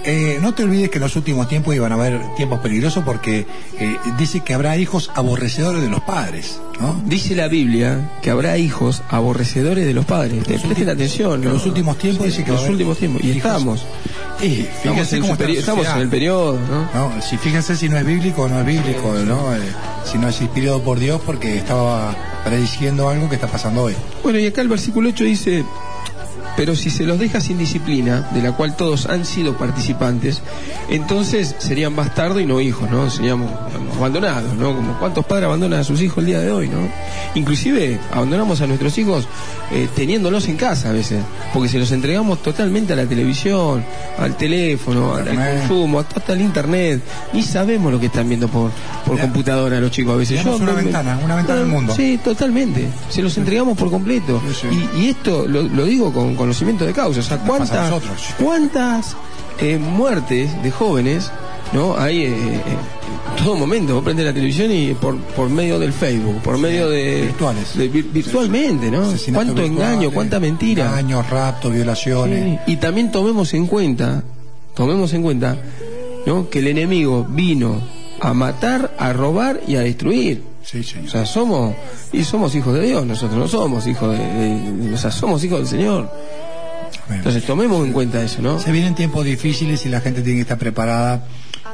Eh, no te olvides que en los últimos tiempos iban a haber tiempos peligrosos porque eh, dice que habrá hijos aborrecedores de los padres, ¿no? Dice la Biblia que habrá hijos aborrecedores de los padres. Te presten atención. En ¿no? los últimos tiempos dice que En los últimos tiempos. Y hijos- estamos. Y Estamos, fíjense en, la peri- estamos en el periodo, ¿no? No, si fíjense si no es bíblico o no es bíblico, ¿no? Eh, si no es inspirado por Dios porque estaba prediciendo algo que está pasando hoy. Bueno, y acá el versículo 8 dice, pero si se los deja sin disciplina, de la cual todos han sido participantes, entonces serían bastardos y no hijos, ¿no? Seríamos digamos, abandonados, ¿no? Como cuántos padres abandonan a sus hijos el día de hoy, ¿no? Inclusive abandonamos a nuestros hijos eh, teniéndolos en casa a veces, porque se los entregamos totalmente a la televisión, al teléfono, al, consumo, hasta al internet, ni sabemos lo que están viendo por, por Ya. computadora los chicos a veces. Tenemos una me- ventana, una ventana al mundo. Sí, totalmente. Se los entregamos por completo. Sí, sí. Y, y esto lo, lo digo con conocimiento de causa. O sea, ¿cuántas, cuántas eh, muertes de jóvenes no hay eh, eh, en todo momento? Vos prendés la televisión y por, por medio del Facebook, por medio de. virtuales. de virtualmente, ¿no? Cuánto engaño, cuánta mentira. Engaños, raptos, violaciones. Sí, Y también tomemos en cuenta, tomemos en cuenta, ¿no? Que el enemigo vino a matar, a robar y a destruir. Sí, señor. O sea, somos y somos hijos de Dios, nosotros no somos hijos de, de- o sea, somos hijos del Señor. Entonces tomemos en cuenta eso, ¿no? Se vienen tiempos difíciles y la gente tiene que estar preparada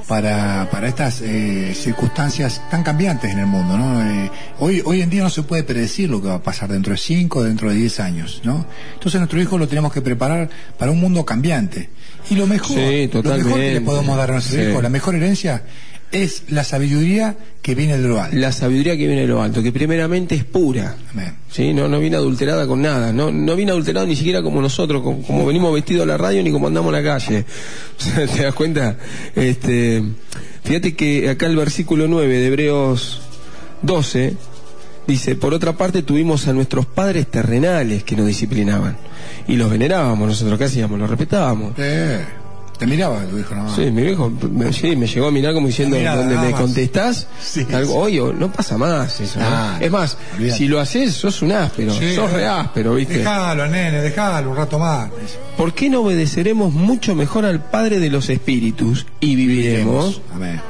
para, para estas eh, circunstancias tan cambiantes en el mundo, ¿no? Eh, hoy, hoy en día no se puede predecir lo que va a pasar dentro de 5 dentro de 10 años, ¿no? Entonces nuestro hijo lo tenemos que preparar para un mundo cambiante. Y lo mejor, Sí, lo mejor que le podemos dar a nuestro Sí. hijo, la mejor herencia, es la sabiduría que viene de lo alto. La sabiduría que viene de lo alto, que primeramente es pura. Amén. ¿sí? No, no viene adulterada con nada, no, no viene adulterada ni siquiera como nosotros, como, como venimos vestidos a la radio ni como andamos en la calle. [LAUGHS] ¿Te das cuenta? Este, fíjate que acá el versículo 9 de Hebreos 12 dice, por otra parte tuvimos a nuestros padres terrenales que nos disciplinaban y los venerábamos nosotros, ¿qué hacíamos? Los respetábamos. Eh, te miraba tu hijo, ¿no? Sí, mi viejo me, sí, me llegó a mirar como diciendo, Mirada, donde me más. contestás Sí, algo, oye, no pasa más eso. ¿no? Es más, si lo haces, sos un áspero, Sí, sos re áspero, ¿viste? Dejalo, nene, dejalo un rato más. ¿Por qué no obedeceremos mucho mejor al Padre de los Espíritus y viviremos? Amén.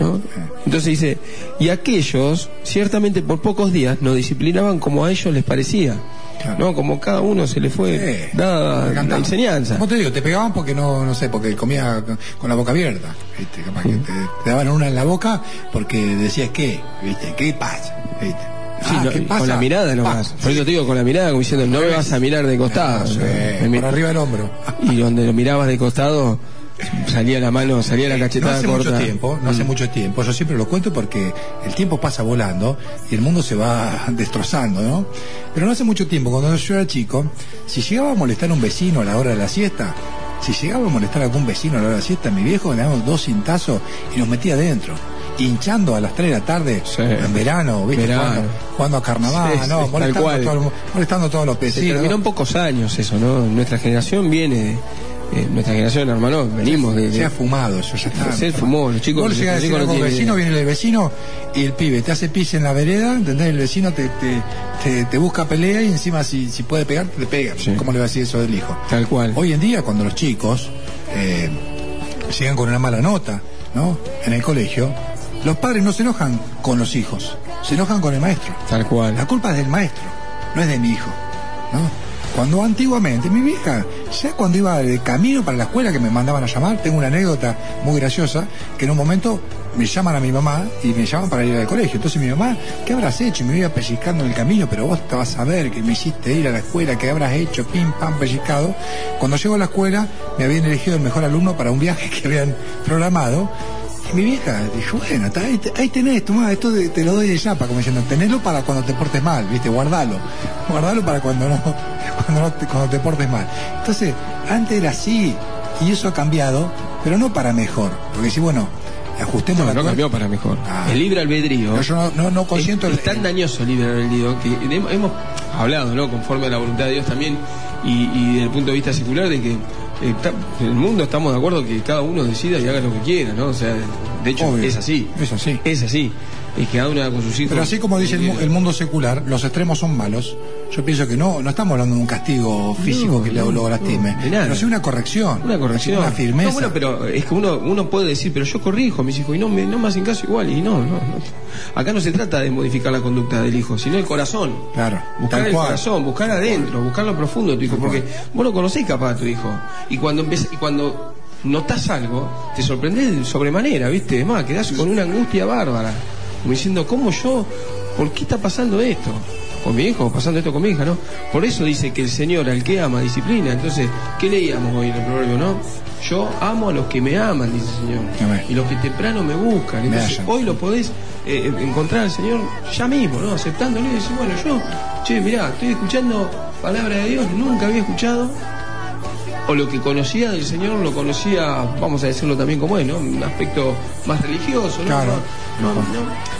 ¿no? Entonces dice, y aquellos, ciertamente por pocos días, nos disciplinaban como a ellos les parecía. Claro. ¿no? Como cada uno se le fue Sí, dada la enseñanza. ¿Cómo te digo? Te pegaban porque no, no sé, porque comía con, la boca abierta. ¿viste? Capaz que te, te daban una en la boca porque decías, ¿qué? ¿Viste? ¿Qué pasa? ¿Viste? Sí, Ah, con la mirada nomás. Por eso te digo con la mirada, como diciendo, no me vas a mirar de costado. No por arriba del hombro. Y donde lo mirabas de costado, salía la mano, salía la No cachetada hace corta. mucho tiempo, no hace Mm. mucho tiempo, yo siempre lo cuento porque el tiempo pasa volando y el mundo se va [LAUGHS] destrozando, ¿no? Pero no hace mucho tiempo, cuando yo era chico, si llegaba a molestar a un vecino a la hora de la siesta, si llegaba a molestar a algún vecino a la hora de la siesta, mi viejo le daba dos cintazos y nos metía adentro. Hinchando a las 3 de la tarde Sí. en verano, ¿viste? Verano. Jugando, a carnaval, Sí, sí, no, molestando, todo molestando a todos los peces. Sí, terminó en pocos años eso, ¿no? Nuestra generación viene. Eh, nuestra generación, hermano, venimos de. Se ha fumado eso, ya está. Se fumó, los chicos- Vos los a decir chicos no vecino, idea. viene el vecino y el pibe te hace pis en la vereda, ¿entendés? El vecino te, te, te, te busca pelea y encima si, si puede pegar, te pega. Sí. ¿Cómo le va a decir eso del hijo? Tal cual. Hoy en día, cuando los chicos eh, llegan con una mala nota, ¿no? En el colegio, los padres no se enojan con los hijos, se enojan con el maestro. Tal cual. La culpa es del maestro, no es de mi hijo, ¿no? Cuando antiguamente, mi vieja, ya cuando iba de camino para la escuela que me mandaban a llamar, tengo una anécdota muy graciosa, que en un momento me llaman a mi mamá y me llaman para ir al colegio. Entonces mi mamá, ¿qué habrás hecho? Y me iba pellizcando en el camino, pero vos te vas a ver que me hiciste ir a la escuela, ¿qué habrás hecho? Pim, pam, pellizcado. Cuando llego a la escuela, me habían elegido el mejor alumno para un viaje [LAUGHS] que habían programado. Y mi vieja dijo, bueno, está, ahí, ahí tenés, tomá, esto te, te lo doy de chapa, como diciendo, tenelo para cuando te portes mal, ¿viste? Guardalo. Guardalo para cuando no, [LAUGHS] cuando, no te, cuando te portes mal. Entonces, antes era así, y eso ha cambiado, pero no para mejor. Porque si, bueno, ajustemos No, la no cambió para mejor. Ah. El libre albedrío. No, yo no, no, no consiento es, el- es tan dañoso el libre albedrío que hemos, hemos hablado, ¿no? Conforme a la voluntad de Dios también y, y desde el punto de vista secular de que en el mundo estamos de acuerdo que cada uno decida y haga lo que quiera, ¿no? O sea, de hecho Obvio. es así. Es así. Es así. Es que una con sus hijos. Pero así como dice el, mu- el mundo secular, los extremos son malos. Yo pienso que no, no estamos hablando de un castigo físico No, que no, lo lastime, no, pero sí una corrección, Una corrección. una firmeza. No, bueno, pero es que uno, uno puede decir, pero yo corrijo a mis hijos y no me, no me hacen caso igual. Y no, no, no. Acá no se trata de modificar la conducta del hijo, sino el corazón. Claro, Buscar el cual. corazón, buscar adentro, buscar lo profundo de tu hijo, porque vos lo conocés capaz a tu hijo. Y cuando empieza, y cuando notás algo, te sorprendés de sobremanera, ¿viste? Es más, quedás con una angustia bárbara. Como diciendo, ¿cómo yo? ¿Por qué está pasando esto? Con mi hijo, pasando esto con mi hija, ¿no? Por eso dice que el Señor al que ama disciplina. Entonces, ¿qué leíamos hoy en el proverbio, no? Yo amo a los que me aman, dice el Señor. Amén. Y los que temprano me buscan. Entonces, hoy lo podés eh, encontrar al Señor ya mismo, ¿no? Aceptándolo y decir, bueno, yo, che, mirá, estoy escuchando palabra de Dios, nunca había escuchado. O lo que conocía del Señor lo conocía, vamos a decirlo también como es, ¿no? Un aspecto más religioso, ¿no? Claro. No, no, no.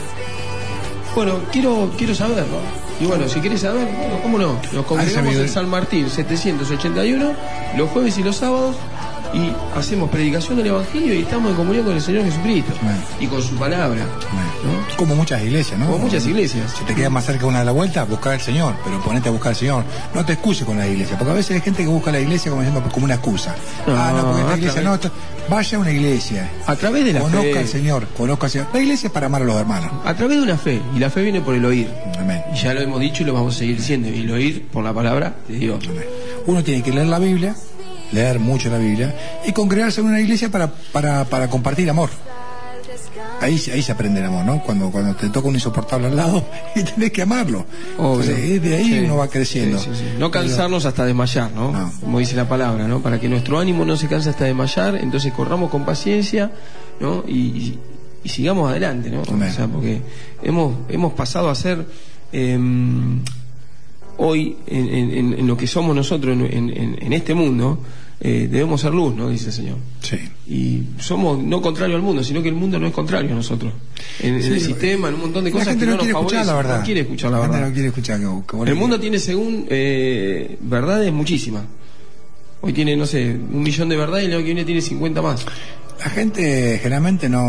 Bueno, quiero, quiero saber, ¿no? Y bueno, si quieres saber, bueno, ¿cómo no? Nos congregamos en San Martín 781, los jueves y los sábados, y hacemos predicación del Evangelio y estamos en comunión con el Señor Jesucristo y con su palabra. ¿no? Como muchas iglesias, ¿no? Como muchas iglesias. Si te queda más cerca una de la vuelta, buscar al Señor, pero ponete a buscar al Señor. No te excuses con la iglesia, porque a veces hay gente que busca la iglesia como diciendo como una excusa. No, ah, no, porque la iglesia través- no. Vaya a una iglesia. A través de la Conozca fe. al Señor, conozca al Señor. La iglesia es para amar a los hermanos. A través de una fe, y la fe viene por el oír. Amén. Y ya lo hemos dicho y lo vamos a seguir diciendo, y el oír por la palabra de Dios. Uno tiene que leer la Biblia, leer mucho la Biblia, y congregarse en una iglesia para, para, para compartir amor. Ahí, se- ahí se aprende el amor, ¿no? Cuando, cuando te toca un insoportable al lado [LAUGHS] y tenés que amarlo. Obvio. Entonces, de ahí Sí. uno va creciendo. Sí, sí, sí. No cansarnos hasta desmayar, ¿no? No. Como dice la palabra, ¿no? Para que nuestro ánimo no se canse hasta desmayar, entonces corramos con paciencia, ¿no? Y, y- y sigamos adelante, ¿no? Amén. O sea, porque hemos, hemos pasado a ser em, hoy en, en- en- lo que somos nosotros en- en este mundo, eh, debemos ser luz, ¿no? Dice el Señor. Sí. Y somos no contrario al mundo, sino que el mundo no es contrario a nosotros. En, en el sistema, en un montón de La cosas gente que no, no, quiere nos escuchar la favorecen. verdad. No quiere escuchar la gente verdad. no quiere escuchar que, que El mundo tiene según eh, verdades muchísimas. Hoy tiene, no sé, un millón de verdades y el año que viene tiene 50 más. La gente generalmente no,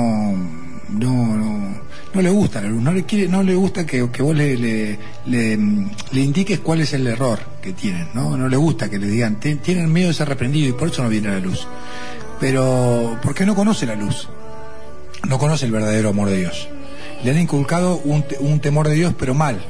no, no, no le gusta la luz, no le quiere, no le gusta que, que vos le, le, le, mm, indiques cuál es el error que tienen, ¿no? No le gusta que le digan, "Ti- tienen miedo de ser reprendido y por eso no viene a la luz. Pero, porque no conoce la luz, no conoce el verdadero amor de Dios. Le han inculcado un, un temor de Dios, pero mal.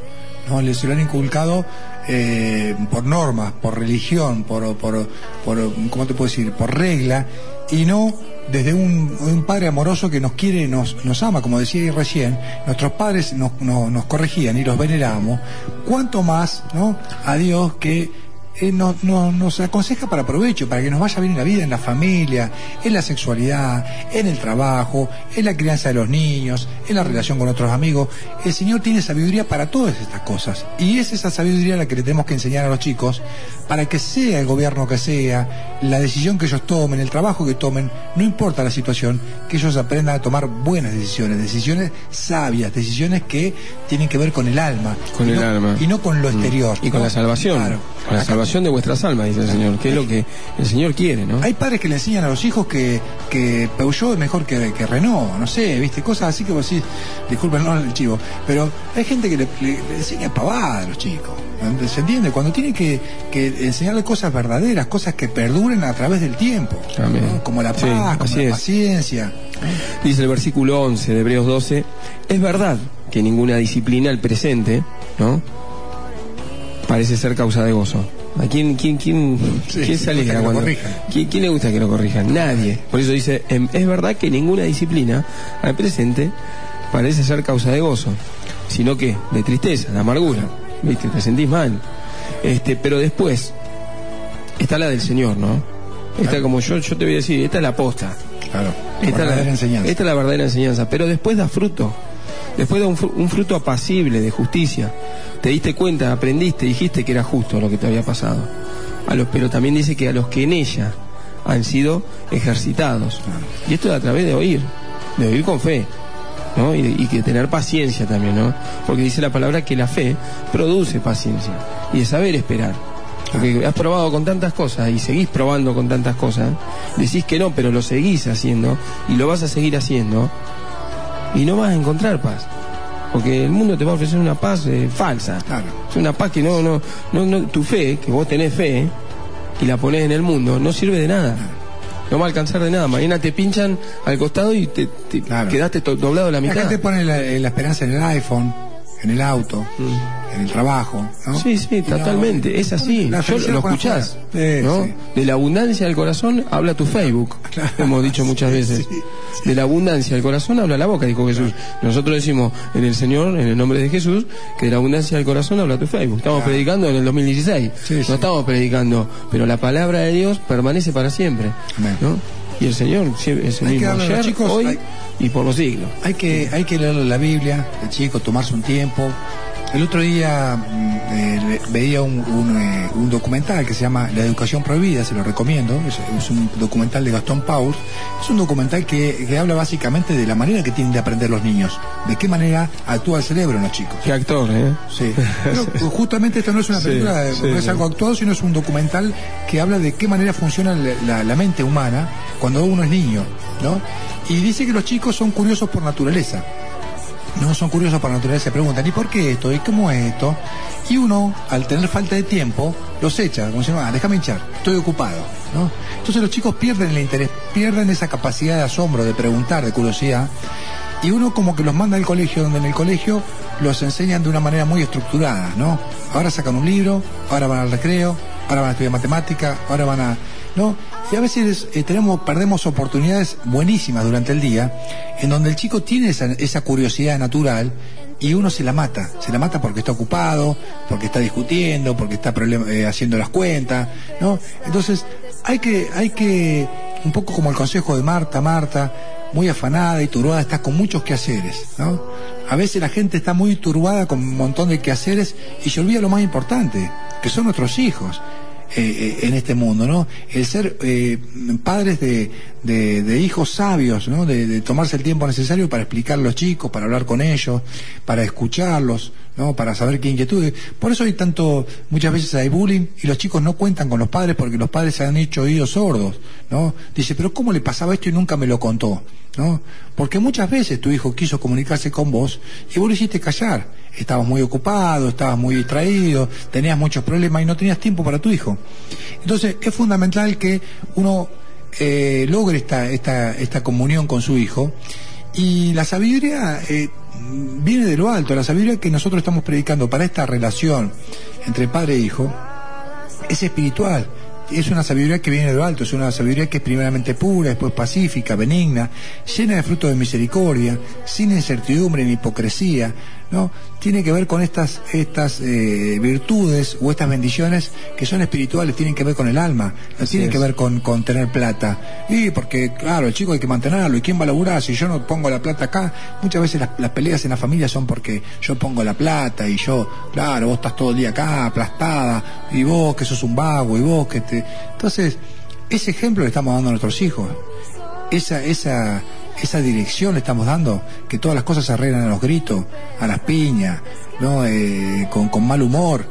¿no? Le, se lo han inculcado eh, por normas, por religión, por, por, por, ¿cómo te puedo decir? Por regla, y no desde un, padre amoroso que nos quiere, nos, nos ama, como decía recién, nuestros padres nos, nos, nos corregían y los veneramos, cuanto más ¿no? a Dios que eh, nos, nos, nos aconseja para provecho, para que nos vaya bien en la vida, en la familia, en la sexualidad, en el trabajo, en la crianza de los niños, en la relación con otros amigos. El Señor tiene sabiduría para todas estas cosas. Y es esa sabiduría la que le tenemos que enseñar a los chicos para que sea el gobierno que sea, la decisión que ellos tomen, el trabajo que tomen, no importa la situación, que ellos aprendan a tomar buenas decisiones, decisiones sabias, decisiones que tienen que ver con el alma. Con y el no- alma. Y no con lo exterior. Y con la salvación. Claro. Con la Acá- salvación de vuestras almas, dice el Señor, que es lo que el Señor quiere, ¿no? Hay padres que le enseñan a los hijos que, que Peugeot es mejor que, que Renault, no sé, viste, cosas así que vos decís, disculpen no el chivo, pero hay gente que le, le- le enseña pavada a los chicos. ¿Se entiende? Cuando tiene que, que enseñarle cosas verdaderas, cosas que perduren a través del tiempo. ¿no? como la paz, Sí, como la es. paciencia. Dice el versículo 11 de Hebreos 12, es verdad que ninguna disciplina al presente, ¿no? Parece ser causa de gozo. ¿A quién, quién, quién, Sí, quién se alegra cuando-. ¿Quién, quién le gusta que lo corrijan? Nadie. Por eso dice, em, es verdad que ninguna disciplina al presente parece ser causa de gozo, sino que de tristeza, de amargura. ¿Viste? Te sentís mal. Este, pero después está la del Señor, ¿no? Esta como yo, yo te voy a decir, esta es la posta. Claro. Esta es, verdadera la, enseñanza. esta es la verdadera enseñanza, pero después da fruto. Después da un, fru- un fruto apacible de justicia. Te diste cuenta, aprendiste, dijiste que era justo lo que te había pasado. A los, pero también dice que a los que en ella han sido ejercitados. Y esto es a través de oír, de oír con fe. ¿no? Y, y que tener paciencia también, ¿no? Porque dice la palabra que la fe produce paciencia y de saber esperar. Porque has probado con tantas cosas y seguís probando con tantas cosas, decís que no, pero lo seguís haciendo y lo vas a seguir haciendo y no vas a encontrar paz. Porque el mundo te va a ofrecer una paz eh, falsa. Claro. Es una paz que no, no, no, no, tu fe, que vos tenés fe y la ponés en el mundo, no sirve de nada. No va a alcanzar de nada. Mañana te pinchan al costado y te, te Claro. quedaste doblado a la mitad. gente pone la, la esperanza en el iPhone, en el auto, en el trabajo. ¿no? Mm. Sí, sí, no, totalmente. es así. la Yo lo escuchás. Sí, ¿no? sí. De la abundancia del corazón habla tu Facebook. [LAUGHS] Hemos dicho muchas veces. De la abundancia del corazón habla la boca, dijo Jesús. Nosotros decimos en el Señor, en el nombre de Jesús, que de la abundancia del corazón habla tu Facebook. Estamos Claro. predicando en el 2016. Sí, no estamos predicando, pero la palabra de Dios permanece para siempre. Amén. Y el Señor es el Hay mismo los ayer, chicos- hoy hay- y por los siglos. Hay que, hay que leer la Biblia, de chico, tomarse un tiempo. El otro día mm, eh, ve- veía un, un, eh, un documental que se llama La Educación Prohibida, se lo recomiendo. Es, es un documental de Gastón Paul. Es un documental que, que habla básicamente de la manera que tienen de aprender los niños, de qué manera actúa el cerebro en los chicos. Qué actor, ¿eh? Sí. [LAUGHS] Pero justamente esto no es una película, eh, sí, no es algo actuado, sino es un documental que habla de qué manera funciona la, la- la mente humana cuando uno es niño, ¿no? Y dice que los chicos son curiosos por naturaleza. No son curiosos por naturaleza, se preguntan, ¿y por qué esto? ¿Y cómo es esto? Y uno, al tener falta de tiempo, los echa, como si, ah, déjame hinchar, estoy ocupado, ¿no? Entonces los chicos pierden el interés, pierden esa capacidad de asombro, de preguntar, de curiosidad, y uno como que los manda al colegio, donde en el colegio los enseñan de una manera muy estructurada, ¿no? Ahora sacan un libro, ahora van al recreo, ahora van a estudiar matemática, ahora van a... ¿no? Y a veces eh, tenemos, perdemos oportunidades buenísimas durante el día, en donde el chico tiene esa, esa curiosidad natural y uno se la mata, se la mata porque está ocupado, porque está discutiendo, porque está eh, haciendo las cuentas, ¿no? Entonces, hay que, hay que, un poco como el consejo de Marta, Marta, muy afanada y turbada, está con muchos quehaceres, ¿no? A veces la gente está muy turbada con un montón de quehaceres y se olvida lo más importante, que son nuestros hijos. Eh, eh, en este mundo, ¿no? El ser eh, padres de, de- hijos sabios, ¿no? De, de tomarse el tiempo necesario para explicar a los chicos, para hablar con ellos, para escucharlos, ¿no? Para saber qué inquietudes. Por eso hay tanto, muchas veces hay bullying y los chicos no cuentan con los padres porque los padres se han hecho oídos sordos, ¿no? Dice, pero ¿cómo le pasaba esto y nunca me lo contó? ¿No? Porque muchas veces tu hijo quiso comunicarse con vos y vos lo hiciste callar. Estabas muy ocupado, estabas muy distraído, tenías muchos problemas y no tenías tiempo para tu hijo. Entonces es fundamental que uno eh, logre esta, esta, esta comunión con su hijo y la sabiduría eh, viene de lo alto, la sabiduría que nosotros estamos predicando para esta relación entre padre e hijo es espiritual. Es una sabiduría que viene de lo alto, es una sabiduría que es primeramente pura, después pacífica, benigna, llena de frutos de misericordia, sin incertidumbre ni hipocresía, ¿no? Tiene que ver con estas, estas eh, virtudes o estas bendiciones que son espirituales, tienen que ver con el alma, no tienen que ver con, con tener plata. Y porque, claro, el chico hay que mantenerlo, ¿y quién va a laburar si yo no pongo la plata acá? Muchas veces las, las peleas en la familia son porque yo pongo la plata y yo, claro, vos estás todo el día acá, aplastada, y vos que sos un vago, y vos que te... Entonces, ese ejemplo le estamos dando a nuestros hijos. Esa, esa, esa dirección le estamos dando, que todas las cosas se arreglan a los gritos, a las piñas, ¿no? Eh, con, con mal humor.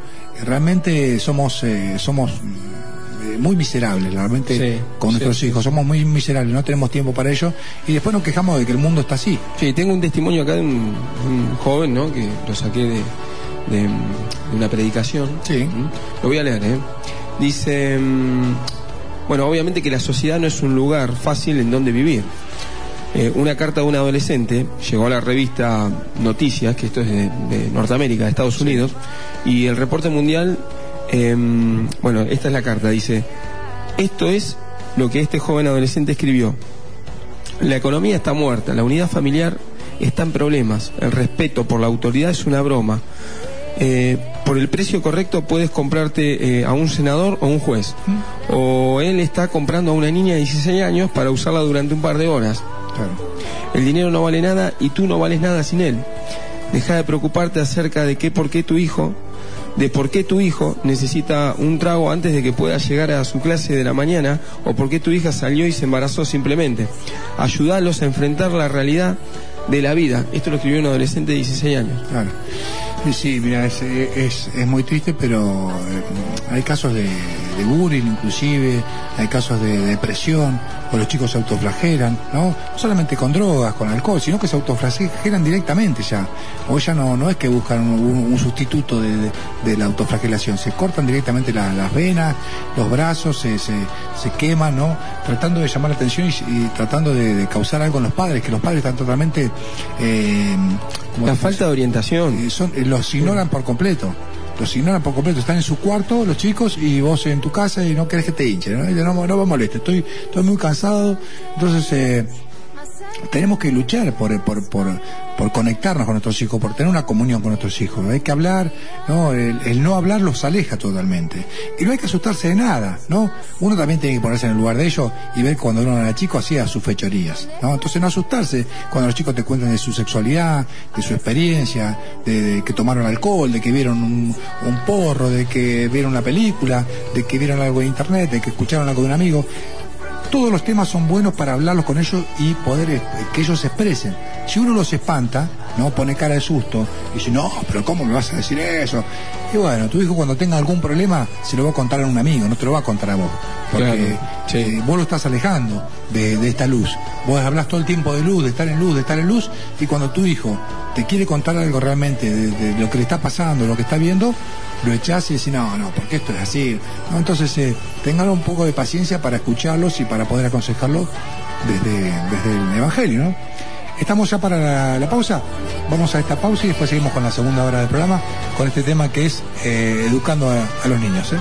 Realmente somos, eh, somos eh, muy miserables, realmente, Sí, con nuestros sí. hijos. Somos muy miserables, no tenemos tiempo para ello. Y después nos quejamos de que el mundo está así. Sí, tengo un testimonio acá de un, un joven, ¿no? Que lo saqué de, de, de una predicación. Sí. ¿Mm? Lo voy a leer, ¿eh? Dice, mm, bueno, obviamente que la sociedad no es un lugar fácil en donde vivir. Eh, una carta de un adolescente llegó a la revista Noticias, que esto es de, de Norteamérica, de Estados Unidos, y el reporte mundial, eh, bueno, esta es la carta, dice, esto es lo que este joven adolescente escribió. La economía está muerta, la unidad familiar está en problemas, el respeto por la autoridad es una broma. Eh, por el precio correcto puedes comprarte eh, a un senador o un juez. O él está comprando a una niña de 16 años para usarla durante un par de horas. El dinero no vale nada y tú no vales nada sin él. Deja de preocuparte acerca de qué, por qué tu hijo, de por qué tu hijo necesita un trago antes de que pueda llegar a su clase de la mañana o por qué tu hija salió y se embarazó simplemente. Ayúdalos a enfrentar la realidad de la vida. Esto lo escribió un adolescente de 16 años. Claro. Y sí, mira, es, es, es muy triste, pero eh, hay casos de, de bullying inclusive, hay casos de depresión, o los chicos se autoflagelan, ¿no? No solamente con drogas, con alcohol, sino que se autoflagelan directamente ya. O ya no, no es que buscan un, un sustituto de, de- la autoflagelación, se cortan directamente la- las venas, los brazos, se, se, se queman, ¿no? Tratando de llamar la atención y, y tratando de, causar algo en los padres, que los padres están totalmente... Eh, como La falta de orientación. son, eh, los ignoran por completo. Los ignoran por completo. Están en su cuarto los chicos y vos en tu casa y no querés que te hinchen. No, Dicen, no, no me moleste, estoy, estoy muy cansado. Entonces, eh, tenemos que luchar por, por, por, por conectarnos con nuestros hijos, por tener una comunión con nuestros hijos. Hay que hablar, ¿no? El, no hablar los aleja totalmente. Y no hay que asustarse de nada, ¿no? Uno también tiene que ponerse en el lugar de ellos y ver cuando uno era chico hacía sus fechorías, ¿no? Entonces no asustarse cuando los chicos te cuentan de su sexualidad, de su experiencia, de, que tomaron alcohol, de que vieron un, un porro, de que vieron una película, de que vieron algo en internet, de que escucharon algo de un amigo todos los temas son buenos para hablarlos con ellos y poder eh, que ellos se expresen. Si uno los espanta, no pone cara de susto y dice, no, pero ¿cómo me vas a decir eso? Y bueno, tu hijo cuando tenga algún problema se lo va a contar a un amigo, no te lo va a contar a vos. Porque Claro, sí. eh, vos lo estás alejando de, de esta luz. Vos hablas todo el tiempo de luz, de estar en luz, de estar en luz, y cuando tu hijo te quiere contar algo realmente de, de lo que le está pasando, lo que está viendo, lo echás y decís, no, no, porque esto es así. ¿No? Entonces, eh, tengan un poco de paciencia para escucharlos y para poder aconsejarlos desde, desde el Evangelio, ¿no? Estamos ya para la, la pausa. Vamos a esta pausa y después seguimos con la segunda hora del programa con este tema que es eh, educando a, a los niños. ¿eh?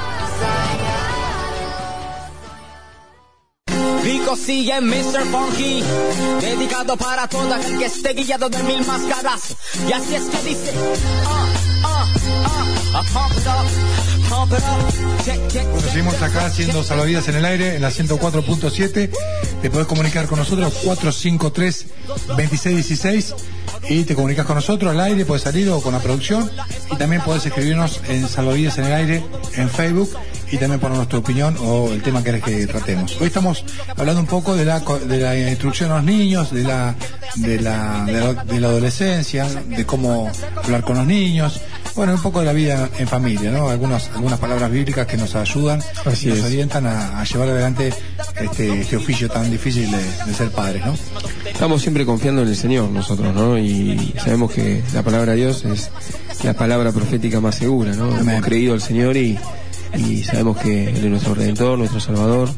Rico sigue Mr. Funky, dedicado para todo aquel que esté guiado de mil máscaras. Y así es que dice, pump it up, pump it up, check, check, Bueno, check, seguimos acá haciendo salvavidas en el aire en la 104.7. Te podés comunicar con nosotros 453-2616 y te comunicas con nosotros al aire, puedes salir o con la producción y también podés escribirnos en salvavidas en el aire en Facebook y también poner nuestra opinión o el tema que que tratemos. Hoy estamos hablando un poco de la, de la instrucción a los niños, de la, de la, de la, de la adolescencia, de cómo hablar con los niños, bueno, un poco de la vida en familia, ¿no? Algunas, algunas palabras bíblicas que nos ayudan Así nos es. orientan a, a llevar adelante este, este oficio tan difícil de, de ser padres, ¿no? Estamos siempre confiando en el Señor nosotros, ¿no? Y sabemos que la palabra de Dios es la palabra profética más segura, ¿no? Amén. Hemos creído al Señor y, y sabemos que Él es nuestro Redentor, nuestro Salvador.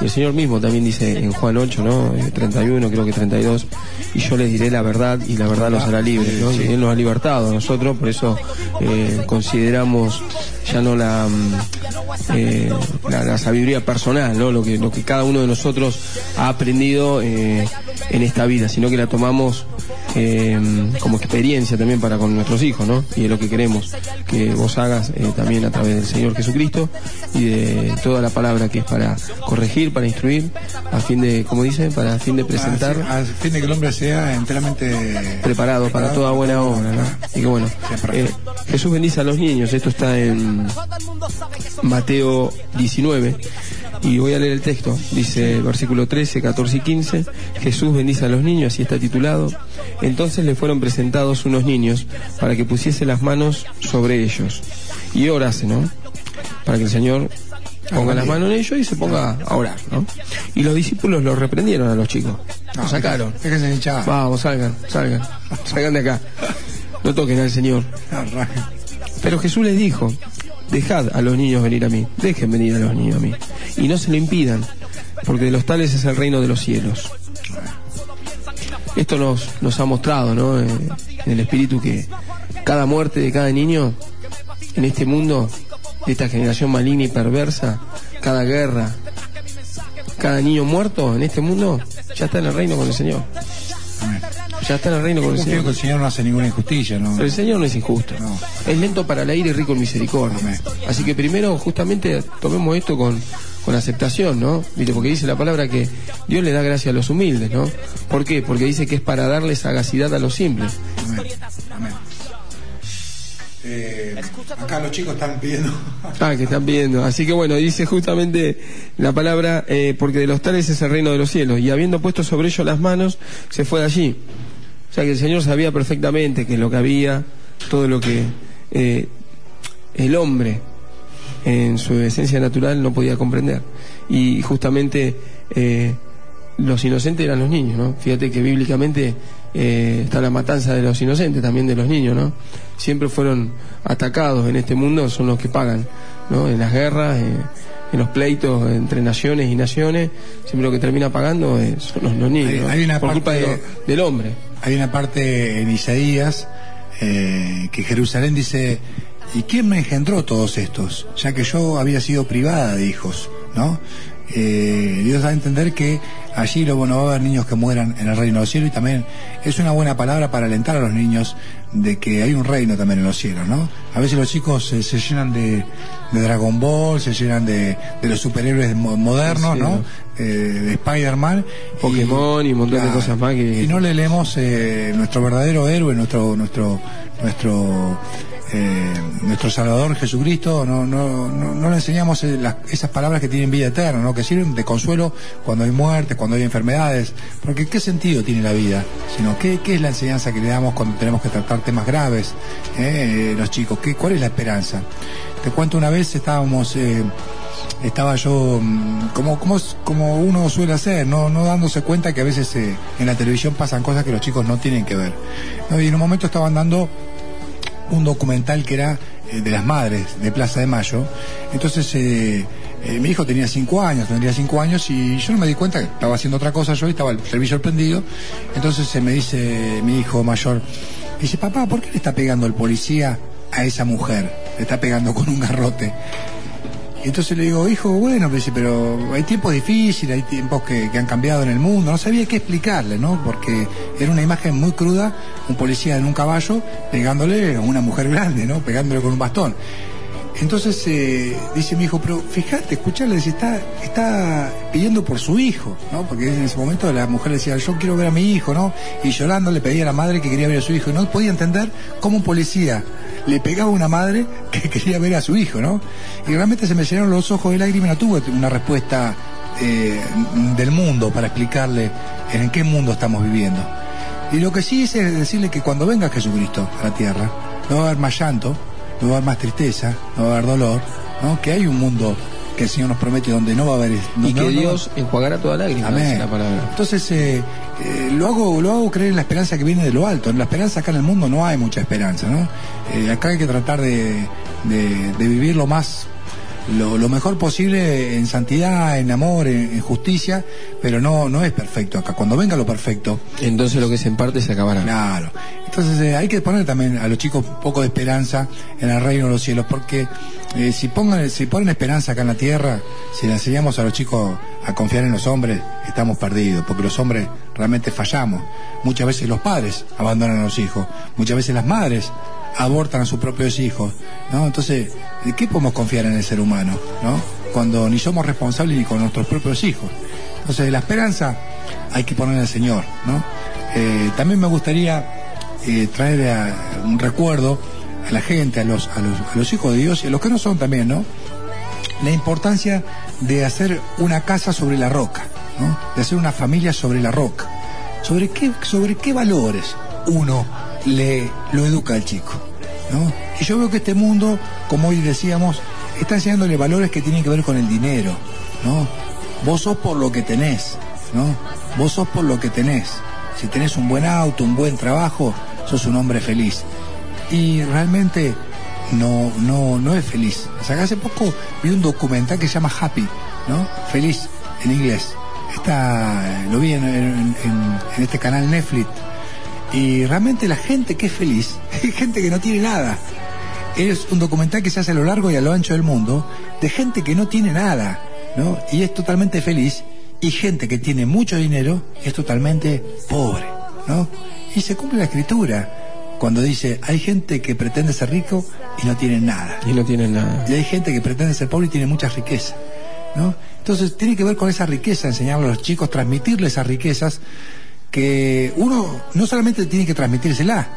Y el Señor mismo también dice en Juan 8, ¿no? Eh, 31, creo que 32, y yo les diré la verdad y la verdad los hará libres, ¿no? Sí. Y Él nos ha libertado a nosotros, por eso eh, consideramos ya no la, mm, eh, la, la sabiduría personal, ¿no? Lo que, lo que cada uno de nosotros ha aprendido eh, en esta vida, sino que la tomamos eh, como experiencia también para con nuestros hijos, ¿no? Y es lo que queremos que vos hagas eh, también a través del Señor Jesucristo y de toda la palabra que es para corregir, para instruir, a fin de, como dice, para a fin de presentar, A fin de que el hombre sea enteramente preparado para toda buena obra, ¿no? Y que bueno, Jesús bendice a los niños, esto está en Mateo 19. Y voy a leer el texto. Dice versículo 13, 14 y 15. Jesús bendice a los niños, así está titulado. Entonces le fueron presentados unos niños para que pusiese las manos sobre ellos. Y orase, ¿no? Para que el Señor ponga las manos en ellos y se ponga a orar, ¿no? Y los discípulos los reprendieron a los chicos. Los sacaron. Se hinchaba. Vamos, salgan, salgan. Salgan de acá. No toquen al Señor. Pero Jesús les dijo, dejad a los niños venir a mí, dejen venir a los niños a mí, y no se lo impidan, porque de los tales es el reino de los cielos. Esto nos, nos ha mostrado, ¿no? Eh, en el Espíritu que cada muerte de cada niño en este mundo, de esta generación maligna y perversa, cada guerra, cada niño muerto en este mundo, ya está en el reino con el Señor. Ya está en el reino con el Señor. que el Señor no hace ninguna injusticia, ¿no? Pero el Señor no es injusto. No. Es lento para la ira y rico en misericordia. Así que primero, justamente, tomemos esto con, con aceptación, ¿no? ¿Viste? Porque dice la palabra que Dios le da gracia a los humildes, ¿no? ¿Por qué? Porque dice que es para darle sagacidad a los simples. Amén. Amén. Eh, acá los chicos están pidiendo. Ah, que están pidiendo. Así que bueno, dice justamente la palabra, eh, porque de los tales es el reino de los cielos. Y habiendo puesto sobre ellos las manos, se fue de allí. O sea que el Señor sabía perfectamente que lo que había, todo lo que eh, el hombre en su esencia natural no podía comprender. Y justamente eh, los inocentes eran los niños, ¿no? Fíjate que bíblicamente eh, está la matanza de los inocentes, también de los niños, ¿no? Siempre fueron atacados en este mundo, son los que pagan, ¿no? En las guerras, eh, en los pleitos entre naciones y naciones, siempre lo que termina pagando eh, son los, los niños, Hay- una por culpa parte- de lo- del hombre. Hay una parte en Isaías eh, que Jerusalén dice, ¿y quién me engendró todos estos? Ya que yo había sido privada de hijos, ¿no? Eh, Dios da a entender que allí luego no va a haber niños que mueran en el reino de los cielos y también es una buena palabra para alentar a los niños de que hay un reino también en los cielos, ¿no? A veces los chicos eh, se llenan de, de Dragon Ball, se llenan de, de los superhéroes mo- modernos, Sí, ¿no? Eh, de Spider-Man. Pokémon y un montón de cosas más que- Y no le leemos eh, nuestro verdadero héroe, nuestro nuestro nuestro eh, nuestro Salvador Jesucristo, no, no, no, no le enseñamos eh, las- esas palabras que tienen vida eterna, ¿no? que sirven de consuelo cuando hay muerte, cuando hay enfermedades, porque ¿qué sentido tiene la vida? Sino, ¿qué, qué es la enseñanza que le damos cuando tenemos que tratar temas graves, eh, los chicos? ¿Qué, ¿Cuál es la esperanza? Te cuento una vez, estábamos... eh, estaba yo mm, como, como, como uno suele hacer, no, no dándose cuenta que a veces eh, en la televisión pasan cosas que los chicos no tienen que ver. ¿no? Y en un momento estaban dando un documental que era eh, de las madres de Plaza de Mayo. Entonces eh, eh, mi hijo tenía cinco años, tendría cinco años y yo no me di cuenta que estaba haciendo otra cosa yo y estaba el televisor prendido. Entonces se me dice mi hijo mayor, dice, papá, ¿por qué le está pegando el policía a esa mujer? Le está pegando con un garrote. Y entonces le digo, hijo, bueno, me dice, pero hay tiempos difíciles, hay tiempos que, que han cambiado en el mundo. No sabía qué explicarle, ¿no? Porque era una imagen muy cruda, un policía en un caballo pegándole a una mujer grande, ¿no? Pegándole con un bastón. Entonces eh, dice mi hijo, pero fíjate, escuchale, está, está pidiendo por su hijo, ¿no? Porque en ese momento la mujer decía, yo quiero ver a mi hijo, ¿no? Y llorando le pedía a la madre que quería ver a su hijo. Y no podía entender cómo un policía le pegaba a una madre [LAUGHS] que quería ver a su hijo, ¿no? Y realmente se me llenaron los ojos de lágrimas no tuve una respuesta eh, del mundo para explicarle en qué mundo estamos viviendo. Y lo que sí hice es decirle que cuando venga Jesucristo a la tierra, no va a haber más llanto, no va a haber más tristeza, no va a haber dolor, ¿no? Que hay un mundo que el Señor nos promete donde no va a haber... Y donde que no- no- Dios enjuagará toda lágrima, Amén. la palabra. Entonces, eh, eh, lo, hago, lo hago creer en la esperanza que viene de lo alto. En la esperanza acá en el mundo no hay mucha esperanza, ¿no? Eh, acá hay que tratar de, de- de vivir lo más, lo, lo mejor posible en santidad, en amor, en, en justicia, pero no, no es perfecto acá. Cuando venga lo perfecto, Entonces lo que se en parte se acabará. Claro. Entonces eh, hay que poner también a los chicos un poco de esperanza en el reino de los cielos, porque eh, si pongan, si ponen esperanza acá en la tierra, si le enseñamos a los chicos a confiar en los hombres, estamos perdidos, porque los hombres realmente fallamos. Muchas veces los padres abandonan a los hijos, muchas veces las madres abortan a sus propios hijos, ¿no? Entonces, ¿de qué podemos confiar en el ser humano, ¿no? Cuando ni somos responsables ni con nuestros propios hijos. Entonces, la esperanza hay que poner al Señor, ¿no? Eh, también me gustaría eh, traer a- un recuerdo a la gente, a los, a, los, a los hijos de Dios y a los que no son también, ¿no? La importancia de hacer una casa sobre la roca, ¿no? De hacer una familia sobre la roca. ¿Sobre qué, sobre qué valores uno le lo educa al chico? ¿no? Y yo veo que este mundo, como hoy decíamos, está enseñándole valores que tienen que ver con el dinero, ¿no? Vos sos por lo que tenés, ¿no? Vos sos por lo que tenés. Si tenés un buen auto, un buen trabajo, sos un hombre feliz. Y realmente no, no, no es feliz. O hace poco vi un documental que se llama Happy, ¿no? Feliz en inglés. Está, lo vi en- en este canal Netflix. Y realmente la gente que es feliz, [LAUGHS] es gente que no tiene nada. Es un documental que se hace a lo largo y a lo ancho del mundo de gente que no tiene nada, ¿no? Y es totalmente feliz. Y gente que tiene mucho dinero es totalmente pobre, ¿no? Y se cumple la escritura cuando dice, hay gente que pretende ser rico y no tiene nada. Y no tienen nada. Y hay gente que pretende ser pobre y tiene mucha riqueza. ¿no? Entonces tiene que ver con esa riqueza, enseñarle a los chicos, transmitirle esas riquezas que uno no solamente tiene que transmitírsela,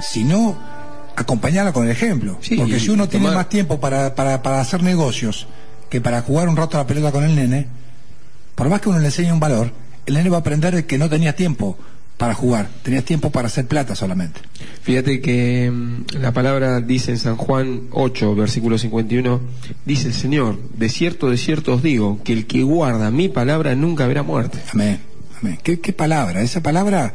sino acompañarla con el ejemplo. Sí, Porque si uno tiene tomar- más tiempo para, para, para hacer negocios que para jugar un rato a la pelota con el nene, por más que uno le enseñe un valor, el nene va a aprender que no tenía tiempo para jugar, tenías tiempo para hacer plata solamente. Fíjate que mm, la palabra dice en San Juan 8, versículo 51, dice el Señor, de cierto, de cierto os digo, que el que guarda mi palabra nunca verá muerte. Amén. ¿Qué, qué palabra? Esa palabra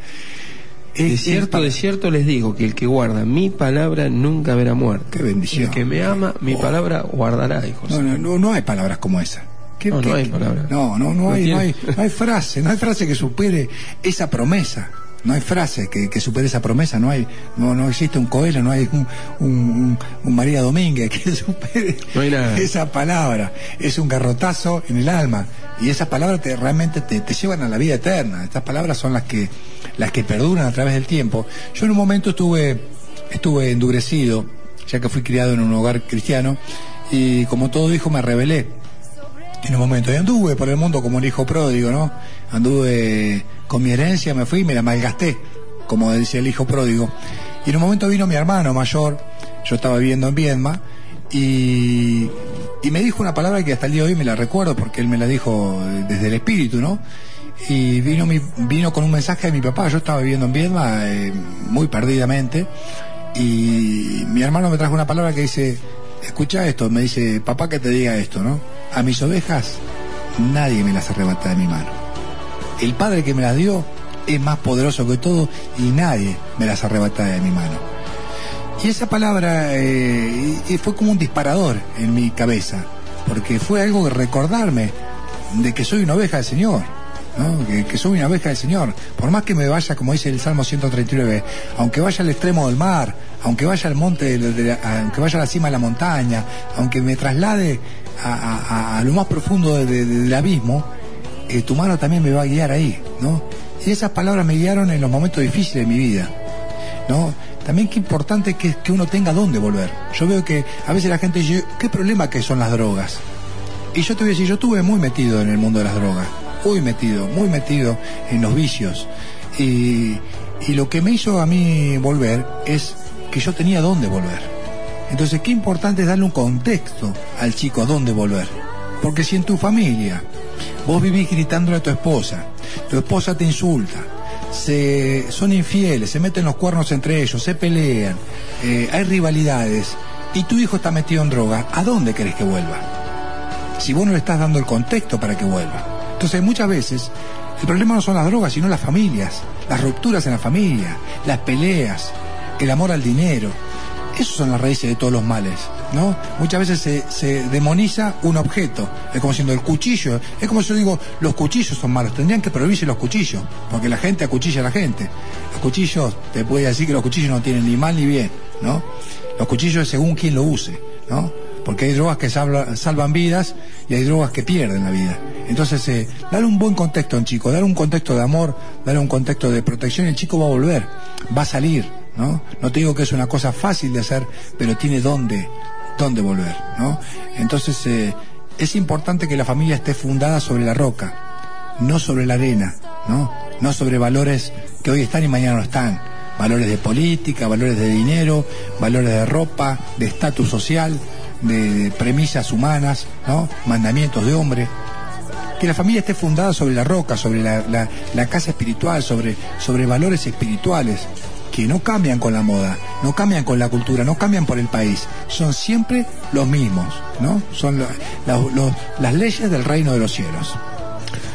es, De cierto, de cierto les digo, que el que guarda mi palabra nunca verá muerte. Qué bendición. El que me ama, mi palabra guardará, hijo. No, no, no, no hay palabras como esa. ¿Qué- No, qué- no hay palabras. No, no, no, No hay, tiene. no, hay, no hay frase, no hay frase que supere esa promesa. No hay frase que, que supere esa promesa, no hay, no, no existe un Coelho, no hay un, un, un- un María Domínguez que [LAUGHS] supere No esa palabra. Es un garrotazo en el alma. Y esas palabras te, realmente te, te llevan a la vida eterna. Estas palabras son las que, las que perduran a través del tiempo. Yo en un momento estuve, estuve endurecido, ya que fui criado en un hogar cristiano, y como todo hijo me rebelé en un momento. Y anduve por el mundo como un hijo pródigo, ¿no? Anduve con mi herencia, me fui y me la malgasté, como decía el hijo pródigo. Y en un momento vino mi hermano mayor, yo estaba viviendo en Viedma, y, me dijo una palabra que hasta el día de hoy me la recuerdo porque él me la dijo desde el espíritu, ¿no? Y vino, vino con un mensaje de mi papá, yo estaba viviendo en Viedma eh, muy perdidamente, y mi hermano me trajo una palabra que dice, escucha esto, me dice, papá que te diga esto, ¿no? A mis ovejas nadie me las arrebata de mi mano. El Padre que me las dio es más poderoso que todo y nadie me las arrebata de mi mano. Y esa palabra eh, fue como un disparador en mi cabeza, porque fue algo de recordarme de que soy una oveja del Señor, ¿no? que, soy una oveja del Señor. Por más que me vaya, como dice el Salmo 139, aunque vaya al extremo del mar, aunque vaya al monte, de- aunque vaya a la cima de la montaña, aunque me traslade a, a- lo más profundo de- del abismo, eh, tu mano también me va a guiar ahí, ¿no? Y esas palabras me guiaron en los momentos difíciles de mi vida, ¿no? También qué importante que, que uno tenga dónde volver. Yo veo que a veces la gente dice, ¿qué problema que son las drogas? Y yo te voy a decir, yo estuve muy metido en el mundo de las drogas, muy metido, muy metido en los vicios. Y, y lo que me hizo a mí volver es que yo tenía dónde volver. Entonces, qué importante es darle un contexto al chico a dónde volver. Porque si en tu familia vos vivís gritándole a tu esposa, tu esposa te insulta, se, son infieles, se meten los cuernos entre ellos, se pelean, eh, hay rivalidades, y tu hijo está metido en droga, ¿a dónde querés que vuelva? si vos no le estás dando el contexto para que vuelva. Entonces muchas veces el problema no son las drogas, sino las familias, las rupturas en la familia, las peleas, el amor al dinero. Esas son las raíces de todos los males, ¿no? Muchas veces se, se demoniza un objeto. Es como siendo el cuchillo. Es como si yo digo, los cuchillos son malos. Tendrían que prohibirse los cuchillos, porque la gente acuchilla a la gente. Los cuchillos, te puede decir que los cuchillos no tienen ni mal ni bien, ¿no? Los cuchillos según quien lo use, ¿no? Porque hay drogas que salva- salvan vidas y hay drogas que pierden la vida. Entonces, eh, darle un buen contexto a un chico, darle un contexto de amor, darle un contexto de protección, el chico va a volver, va a salir, ¿no? No te digo que es una cosa fácil de hacer, pero tiene dónde, dónde volver, ¿no? Entonces, eh, es importante que la familia esté fundada sobre la roca, no sobre la arena, ¿no? No sobre valores que hoy están y mañana no están. Valores de política, valores de dinero, valores de ropa, de estatus social, de premisas humanas, ¿no? Mandamientos de hombre. Que la familia esté fundada sobre la roca, sobre la, la- la casa espiritual, sobre, sobre valores espirituales, no cambian con la moda, no cambian con la cultura, no cambian por el país. Son siempre los mismos, ¿no? Son las leyes del reino de los cielos.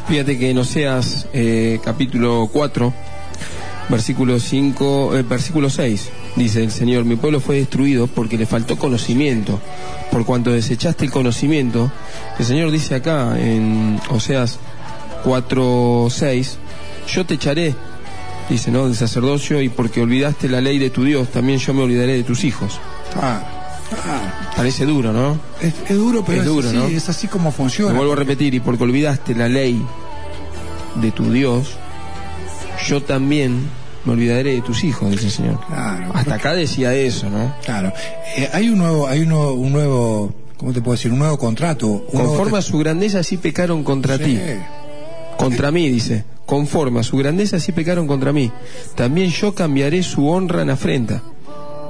Fíjate que en Oseas eh, capítulo 4, versículo 5, eh, versículo 6, dice el Señor, mi pueblo fue destruido porque le faltó conocimiento, por cuanto desechaste el conocimiento. El Señor dice acá en Oseas 4, 6, yo te echaré, dice, ¿no? Del sacerdocio y porque olvidaste la ley de tu Dios, también yo me olvidaré de tus hijos. Ah, ah, Parece duro, ¿no? es, es duro, pero Es duro, así, ¿no? es así como funciona. vuelvo a repetir, y porque olvidaste la ley de tu Dios, yo también me olvidaré de tus hijos, dice el Señor. Claro. Hasta acá decía eso, ¿no? Claro. Eh, hay un nuevo, hay un nuevo, un nuevo, ¿cómo te puedo decir? Un nuevo contrato. Un nuevo Conforme a su grandeza así pecaron contra Sí. ti. Contra mí, dice. Conforme a su grandeza así pecaron contra mí. También yo cambiaré su honra en afrenta.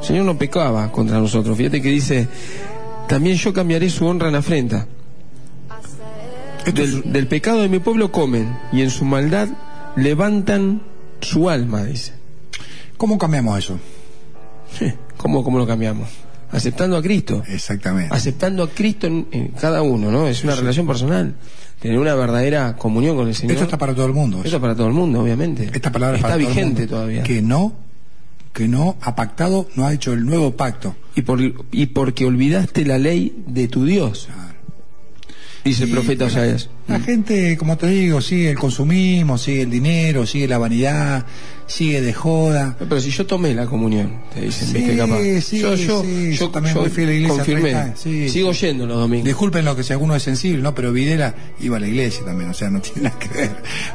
El Señor no pecaba contra nosotros. Fíjate que dice, también yo cambiaré su honra en afrenta. Del, del pecado de mi pueblo comen y en su maldad levantan su alma, dice. ¿Cómo cambiamos eso? ¿Cómo, cómo lo cambiamos? Aceptando a Cristo. Exactamente. Aceptando a Cristo en, en cada uno, ¿no? Es una relación personal. Tener una verdadera comunión con el Señor. Esto está para todo el mundo. Eso para todo el mundo, obviamente. Esta palabra es está para todo el vigente mundo. todavía. Que no, que no ha pactado, no ha hecho el nuevo pacto. Y, por, y porque olvidaste la ley de tu Dios, dice el profeta bueno, Osaías. La gente, como te digo, sigue el consumismo, sigue el dinero, sigue la vanidad, sigue de joda. Pero si yo tomé la comunión, te dicen, Sí, ¿viste capaz? sí, yo, yo, sí, yo también yo fiel a la iglesia confirmé. 30, sí, Sigo yendo los domingos. Disculpen lo que si alguno es sensible, ¿no? Pero Videla iba a la iglesia también, o sea, no [LAUGHS] tiene nada que ver.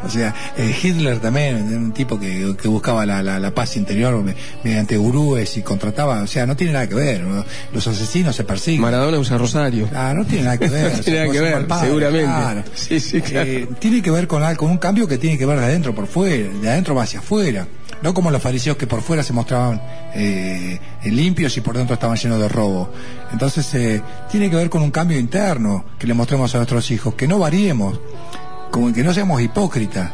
O sea, eh, Hitler también, era un tipo que, que buscaba la, la- la paz interior me- mediante gurúes y contrataba, o sea, no tiene nada que ver. ¿no? Los asesinos se persiguen. Maradona usa rosario. Ah, no tiene nada que ver. [LAUGHS] No tiene nada que ver, padre, seguramente. claro. Sí, sí, claro. Eh, tiene que ver con, con un cambio que tiene que ver de adentro por fuera, de adentro va hacia afuera. No como los fariseos que por fuera se mostraban eh, limpios y por dentro estaban llenos de robo. Entonces, eh, tiene que ver con un cambio interno que le mostremos a nuestros hijos, que no variemos, como que no seamos hipócritas.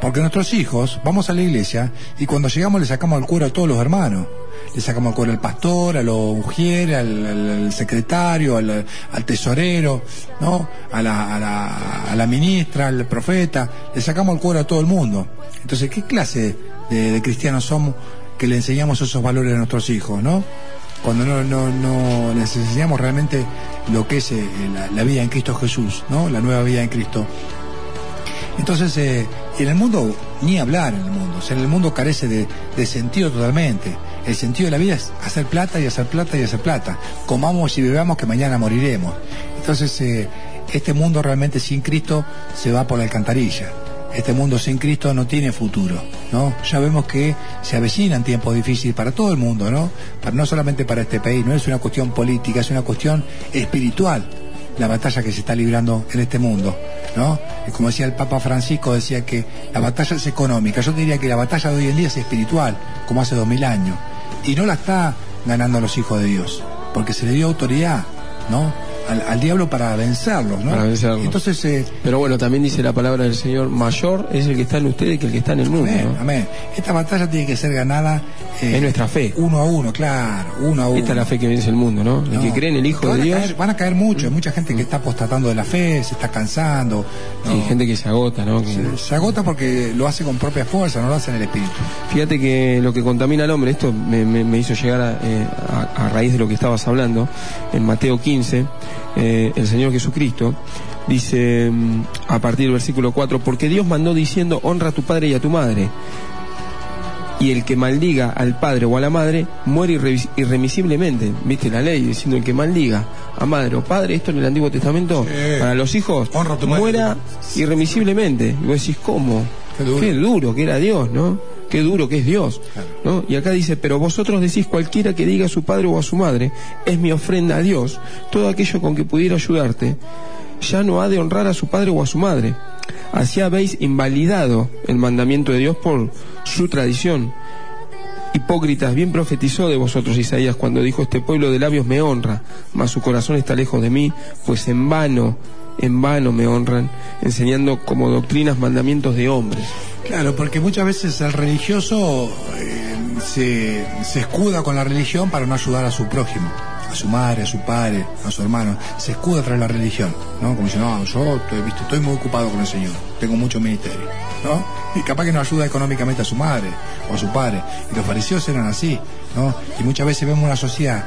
Porque nuestros hijos, vamos a la iglesia y cuando llegamos le sacamos el cuero a todos los hermanos. Le sacamos el cuero al pastor, a los ujieres, al, al- al secretario, al, al tesorero, ¿no? A la, a, la, a la ministra, al profeta. Le sacamos el cuero a todo el mundo. Entonces, ¿qué clase de, cristianos somos que le enseñamos esos valores a nuestros hijos, ¿no? Cuando no, no, no les enseñamos realmente lo que es eh, la, la vida en Cristo Jesús, ¿no? La nueva vida en Cristo. Entonces, eh, en el mundo, ni hablar en el mundo, o sea, en el mundo carece de, de sentido totalmente. El sentido de la vida es hacer plata y hacer plata y hacer plata. Comamos y bebamos que mañana moriremos. Entonces, eh, este mundo realmente sin Cristo se va por la alcantarilla. Este mundo sin Cristo no tiene futuro, ¿no? Ya vemos que se avecinan tiempos difíciles para todo el mundo, ¿no? Para, no solamente para este país, no es una cuestión política, es una cuestión espiritual la batalla que se está librando en este mundo, ¿no? Como decía el Papa Francisco, decía que la batalla es económica. Yo diría que la batalla de hoy en día es espiritual, como hace dos mil años. Y no la está ganando los hijos de Dios, porque se le dio autoridad, ¿no? Al, al diablo para vencerlos, ¿no? Para vencerlos. Entonces, eh, Pero bueno, también dice la palabra del Señor, mayor es el que está en ustedes que el que está en el mundo. amén, ¿no? amén. Esta batalla tiene que ser ganada eh, Es nuestra fe. uno a uno, claro, uno a uno. Esta es la fe que vence el mundo, ¿no? El No, que cree en el Hijo de Dios. caer- van a caer muchos, hay mucha gente que está apostatando de la fe, se está cansando. ¿no? Sí, gente que se agota, ¿no? Que- se, se agota porque lo hace con propia fuerza, no lo hace en el espíritu. Fíjate que lo que contamina al hombre, esto me, me- me hizo llegar a, eh, a- a raíz de lo que estabas hablando, en Mateo 15, eh, el Señor Jesucristo dice mm, a partir del versículo 4, porque Dios mandó diciendo, honra a tu padre y a tu madre. Y el que maldiga al padre o a la madre muere irre- irremisiblemente. ¿Viste la ley? Diciendo el que maldiga a madre o padre, esto en el Antiguo Testamento, Sí. para los hijos, muera irremisiblemente. Y vos decís, ¿cómo? Qué duro. Qué duro que era Dios, ¿no? Qué duro que es Dios, ¿no? Y acá dice, pero vosotros decís cualquiera que diga a su padre o a su madre, es mi ofrenda a Dios, todo aquello con que pudiera ayudarte, ya no ha de honrar a su padre o a su madre. Así habéis invalidado el mandamiento de Dios por su tradición. Hipócritas, bien profetizó de vosotros Isaías cuando dijo, este pueblo de labios me honra, mas su corazón está lejos de mí, pues en vano, en vano me honran, enseñando como doctrinas mandamientos de hombres. Claro, porque muchas veces el religioso eh, se, se escuda con la religión para no ayudar a su prójimo, a su madre, a su padre, a su hermano. Se escuda tras la religión, ¿no? Como dice, no, yo estoy, viste, estoy muy ocupado con el Señor, tengo mucho ministerio, ¿no? Y capaz que no ayuda económicamente a su madre o a su padre. Y los fariseos eran así, ¿no? Y muchas veces vemos una sociedad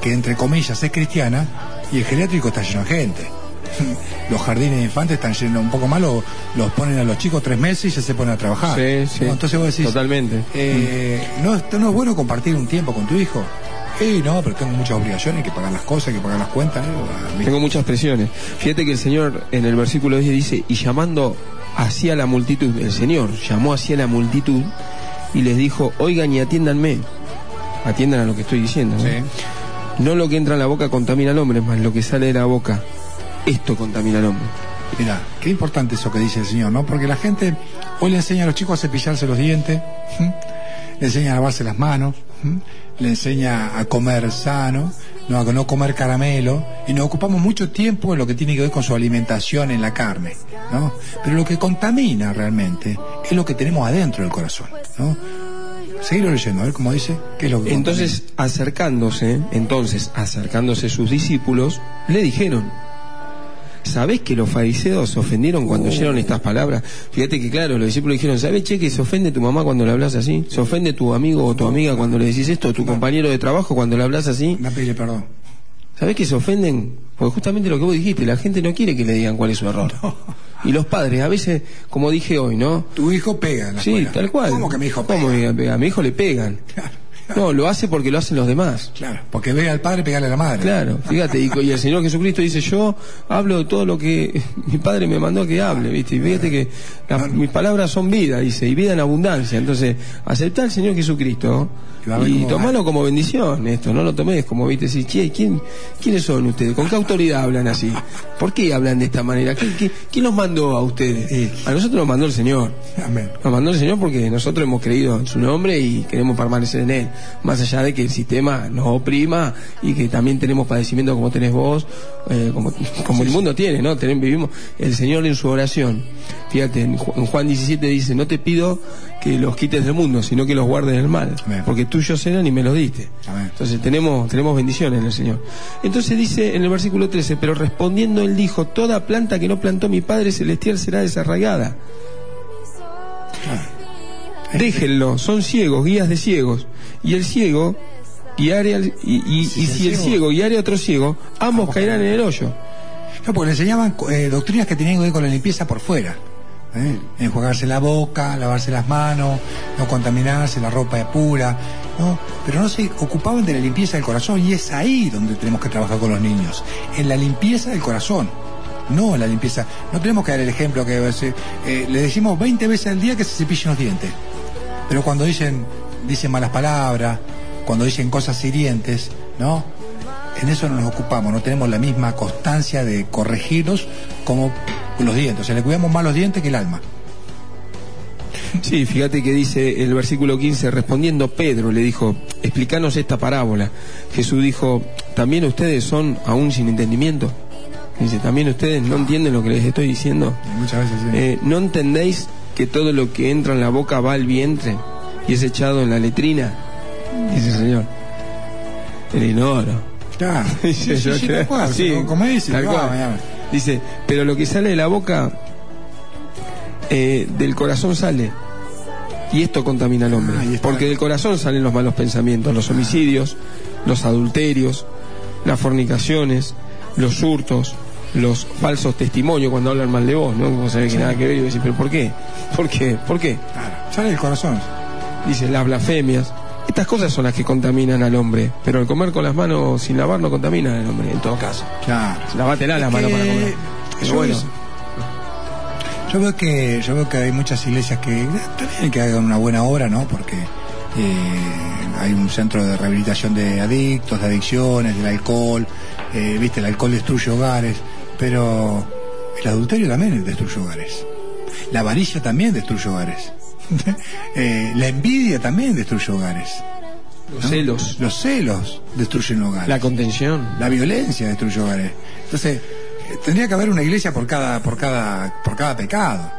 que, entre comillas, es cristiana y el geriátrico está lleno de gente. [LAUGHS] Los jardines de infantes están llenos un poco lo- los ponen a los chicos tres meses y ya se ponen a trabajar. Sí, sí. ¿no? Entonces vos decís, Totalmente. eh, ¿no, es- ¿no es bueno compartir un tiempo con tu hijo? Eh, no, pero tengo muchas obligaciones, hay que pagar las cosas, hay que pagar las cuentas. ¿no? Mí- Tengo muchas presiones. Fíjate que el Señor en el versículo 10 dice, y llamando hacia la multitud, el Señor llamó hacia la multitud y les dijo, oigan y atiéndanme. Atiendan a lo que estoy diciendo. ¿no? Sí. No lo que entra en la boca contamina al hombre, más lo que sale de la boca, esto contamina al hombre. Mira, qué importante eso que dice el Señor, ¿no? Porque la gente hoy le enseña a los chicos a cepillarse los dientes, le enseña a lavarse las manos, le enseña a comer sano, no, a no comer caramelo, y nos ocupamos mucho tiempo en lo que tiene que ver con su alimentación en la carne, ¿no? Pero lo que contamina realmente es lo que tenemos adentro del corazón, ¿no? Seguirlo leyendo, a ver cómo dice, qué es lo que Entonces, acercándose, entonces, acercándose sus discípulos, le dijeron, ¿sabés que los fariseos se ofendieron cuando oyeron estas palabras? Fíjate que claro, los discípulos dijeron, ¿sabés, che, que se ofende tu mamá cuando le hablas así? ¿Se ofende tu amigo o tu amiga cuando le decís esto? ¿O tu compañero de trabajo cuando le hablas así? contamina? Anda a pedirle perdón. ¿Sabés que se ofenden? Porque justamente lo que vos dijiste, la gente no quiere que le digan cuál es su error. Y los padres, a veces, como dije hoy, ¿no? Tu hijo pega en la Sí, escuela. tal cual. ¿Cómo que mi hijo pega? ¿Cómo pega? A mi hijo le pegan. Claro, No, lo hace porque lo hacen los demás. claro, porque ve al padre pegarle a la madre. Claro, fíjate, y, y el Señor Jesucristo dice, yo hablo de todo lo que [LAUGHS] mi Padre me mandó que hable, ¿viste? Y fíjate que las- mis palabras son vida, dice, y vida en abundancia. Entonces, aceptar al Señor Jesucristo Y y tomalo como bendición, esto, no lo tomes como, ¿viste? Si, "Che, ¿quién, ¿Quiénes son ustedes? ¿Con qué autoridad hablan así? ¿Por qué hablan de esta manera? ¿Quién, quién los mandó a ustedes? A nosotros nos mandó el Señor. Amén. Nos mandó el Señor porque nosotros hemos creído en su nombre y queremos permanecer en Él. Más allá de que el sistema nos oprima y que también tenemos padecimiento como tenés vos, eh, como, como el mundo tiene, ¿no? Tenemos, vivimos el Señor en su oración. Fíjate, en Ju- en Juan 17 dice, no te pido que los quites del mundo, sino que los guardes del mal. Amén. Porque tuyos eran y me los diste. Amén. Entonces tenemos, tenemos bendiciones en el Señor. Entonces dice en el versículo 13, pero respondiendo él dijo, toda planta que no plantó mi Padre Celestial será desarraigada. Déjenlo, son ciegos, guías de ciegos. Y el ciego guiare al- y, y- Si y el si el ciego- ciego guiare a otro ciego, ambos caerán en el hoyo. No, porque le enseñaban eh, doctrinas que tenían que ver con la limpieza por fuera. ¿eh? Enjuagarse la boca, lavarse las manos, no contaminarse, la ropa es pura, ¿no? Pero no se ocupaban de la limpieza del corazón y es ahí donde tenemos que trabajar con los niños, en la limpieza del corazón. No en la limpieza. No tenemos que dar el ejemplo que eh, le decimos 20 veces al día que se cepillen los dientes. Pero cuando dicen, dicen malas palabras, cuando dicen cosas hirientes, ¿no? En eso no nos ocupamos, no tenemos la misma constancia de corregirlos como los dientes. O sea, le cuidamos más los dientes que el alma. Sí, fíjate que dice el versículo 15, respondiendo Pedro le dijo, explícanos esta parábola. Jesús dijo, ¿también ustedes son aún sin entendimiento? Dice, también ustedes no entienden lo que les estoy diciendo. Muchas veces sí. Eh, ¿No entendéis que todo lo que entra en la boca va al vientre y es echado en la letrina? Dice el Señor. El inodoro. Claro. [LAUGHS] Dice, Sí, yo sí, creo- tal cual, sí, como dice, tal tal cual. cual. Dice, pero lo que sale de la boca, eh, del corazón sale. Y esto contamina al hombre. Ah, porque del corazón salen los malos pensamientos, los homicidios, los adulterios, las fornicaciones, los hurtos, los falsos testimonios cuando hablan mal de vos, ¿no? Como se ve que nada que ver y decís, pero ¿por qué? ¿Por qué? ¿Por qué? Claro, sale del corazón. Dice las blasfemias. Estas cosas son las que contaminan al hombre, pero el comer con las manos sin lavar no contamina al hombre, en todo caso. Claro. Lavatela las manos para comer. Pero bueno, yo veo que yo veo que hay muchas iglesias que también que hagan una buena obra, ¿no? Porque eh, hay un centro de rehabilitación de adictos, de adicciones, del alcohol. eh, Viste, el alcohol destruye hogares, pero el adulterio también destruye hogares. La avaricia también destruye hogares. [LAUGHS] Eh, la envidia también destruye hogares. los ¿no? celos, Los celos destruyen hogares. la contención. La violencia destruye hogares. Entonces, eh, tendría que haber una iglesia por cada, por cada, por cada pecado.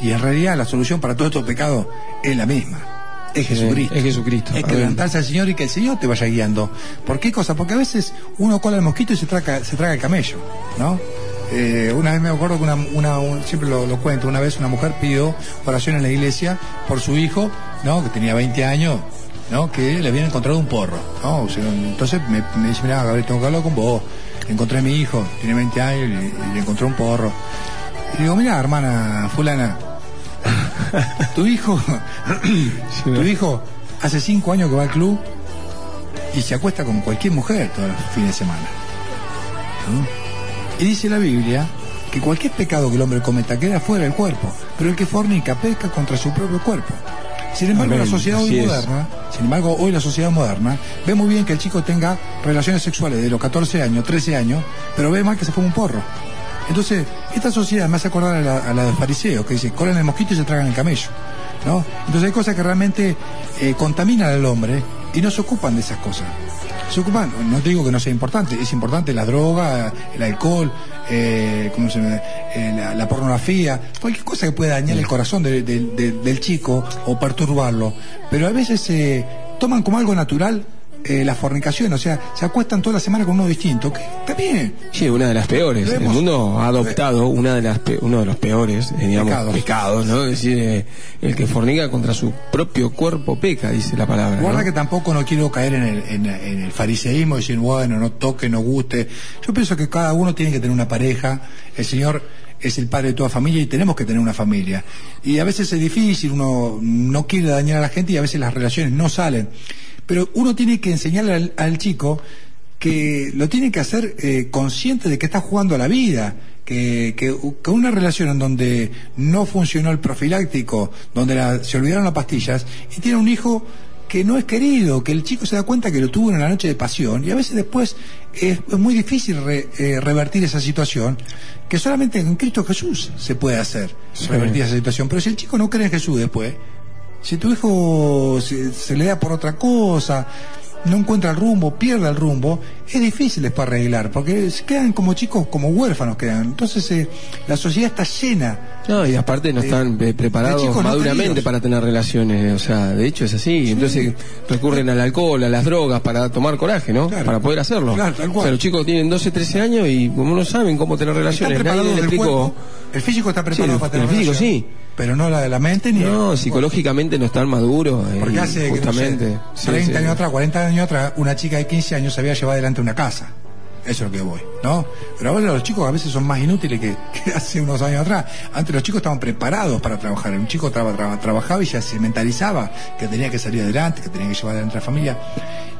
Y en realidad la solución para todos estos pecados es la misma. Es Jesucristo. es Jesucristo. Levantarse al Señor y que el Señor te vaya guiando. ¿Por qué cosa? Porque a veces uno cola el mosquito y se traga, se traga el camello, ¿no? Eh, una vez me acuerdo que una, una- un- siempre lo, lo cuento, una vez una mujer pidió oración en la iglesia por su hijo, ¿no? Que tenía 20 años, ¿no? Que le habían encontrado un porro, ¿no? O sea, entonces me, me dice, mira, Gabriel, tengo que hablar con vos. Encontré a mi hijo, tiene 20 años y, y le encontré un porro. Y digo, mira, hermana fulana, [LAUGHS] tu hijo, tu hijo hace cinco años que va al club y se acuesta con cualquier mujer todos los fines de semana. ¿no? Y dice la Biblia que cualquier pecado que el hombre cometa queda fuera del cuerpo, pero el que fornica peca contra su propio cuerpo. Sin embargo, Amén, la sociedad hoy así es. moderna, sin embargo, hoy la sociedad moderna ve muy bien que el chico tenga relaciones sexuales de los 14 años, 13 años, pero ve mal que se fue un porro. Entonces, esta sociedad me hace acordar a la, a la de los fariseos, que dice, colan el mosquito y se tragan el camello. ¿no? Entonces hay cosas que realmente eh, contaminan al hombre y no se ocupan de esas cosas. Se ocupan, no te digo que no sea importante, es importante la droga, el alcohol, eh, ¿cómo se llama? Eh, la, la pornografía, cualquier cosa que pueda dañar el corazón de- de- de- del chico o perturbarlo. Pero a veces se toman como algo natural eh, la fornicación, o sea, se acuestan toda la semana con uno distinto, que está bien. Sí, una de las peores. El mundo ha adoptado una de las pe- uno de los peores, eh, digamos, Pecados. pecados, ¿no? Es decir, eh, el que fornica contra su propio cuerpo peca, dice la palabra. Guarda ¿no? que tampoco no quiero caer en el, en, en el fariseísmo y decir, bueno, no toque, no guste. Yo pienso que cada uno tiene que tener una pareja. El Señor es el padre de toda familia y tenemos que tener una familia. Y a veces es difícil, uno no quiere dañar a la gente y a veces las relaciones no salen. Pero uno tiene que enseñarle al, al chico que lo tiene que hacer eh, consciente de que está jugando a la vida, que, que, que una relación en donde no funcionó el profiláctico, donde la- se olvidaron las pastillas, y tiene un hijo que no es querido, que el chico se da cuenta que lo tuvo en la noche de pasión, y a veces después es, es muy difícil re- eh, revertir esa situación, que solamente en Cristo Jesús se puede hacer, Sí. revertir esa situación. Pero si el chico no cree en Jesús después, si tu hijo se, se le da por otra cosa, no encuentra el rumbo, pierde el rumbo, es difícil después arreglar, porque se quedan como chicos, como huérfanos quedan. Entonces eh, la sociedad está llena. No, y aparte no están eh, preparados no maduramente para tener relaciones, o sea, de hecho es así, entonces recurren al alcohol, a las drogas para tomar coraje, ¿no? Claro. Para poder hacerlo. Claro, tal cual. O sea, los chicos tienen 12, 13 años y como no saben cómo tener relaciones, nadie les. El físico está preparado Sí, para tener el físico, relación, sí. Pero no la de la mente ni No, psicológicamente no están maduros. eh, Porque hace que, no sé, justamente. Sí, 30 sí. años atrás, 40 años atrás, una chica de 15 años se había llevado adelante una casa. Eso es lo que voy, ¿no? Pero ahora los chicos a veces son más inútiles que, [LAUGHS] que hace unos años atrás. Antes los chicos estaban preparados para trabajar. Un chico traba- traba- trabajaba y ya se mentalizaba que tenía que salir adelante, que tenía que llevar adelante a la familia.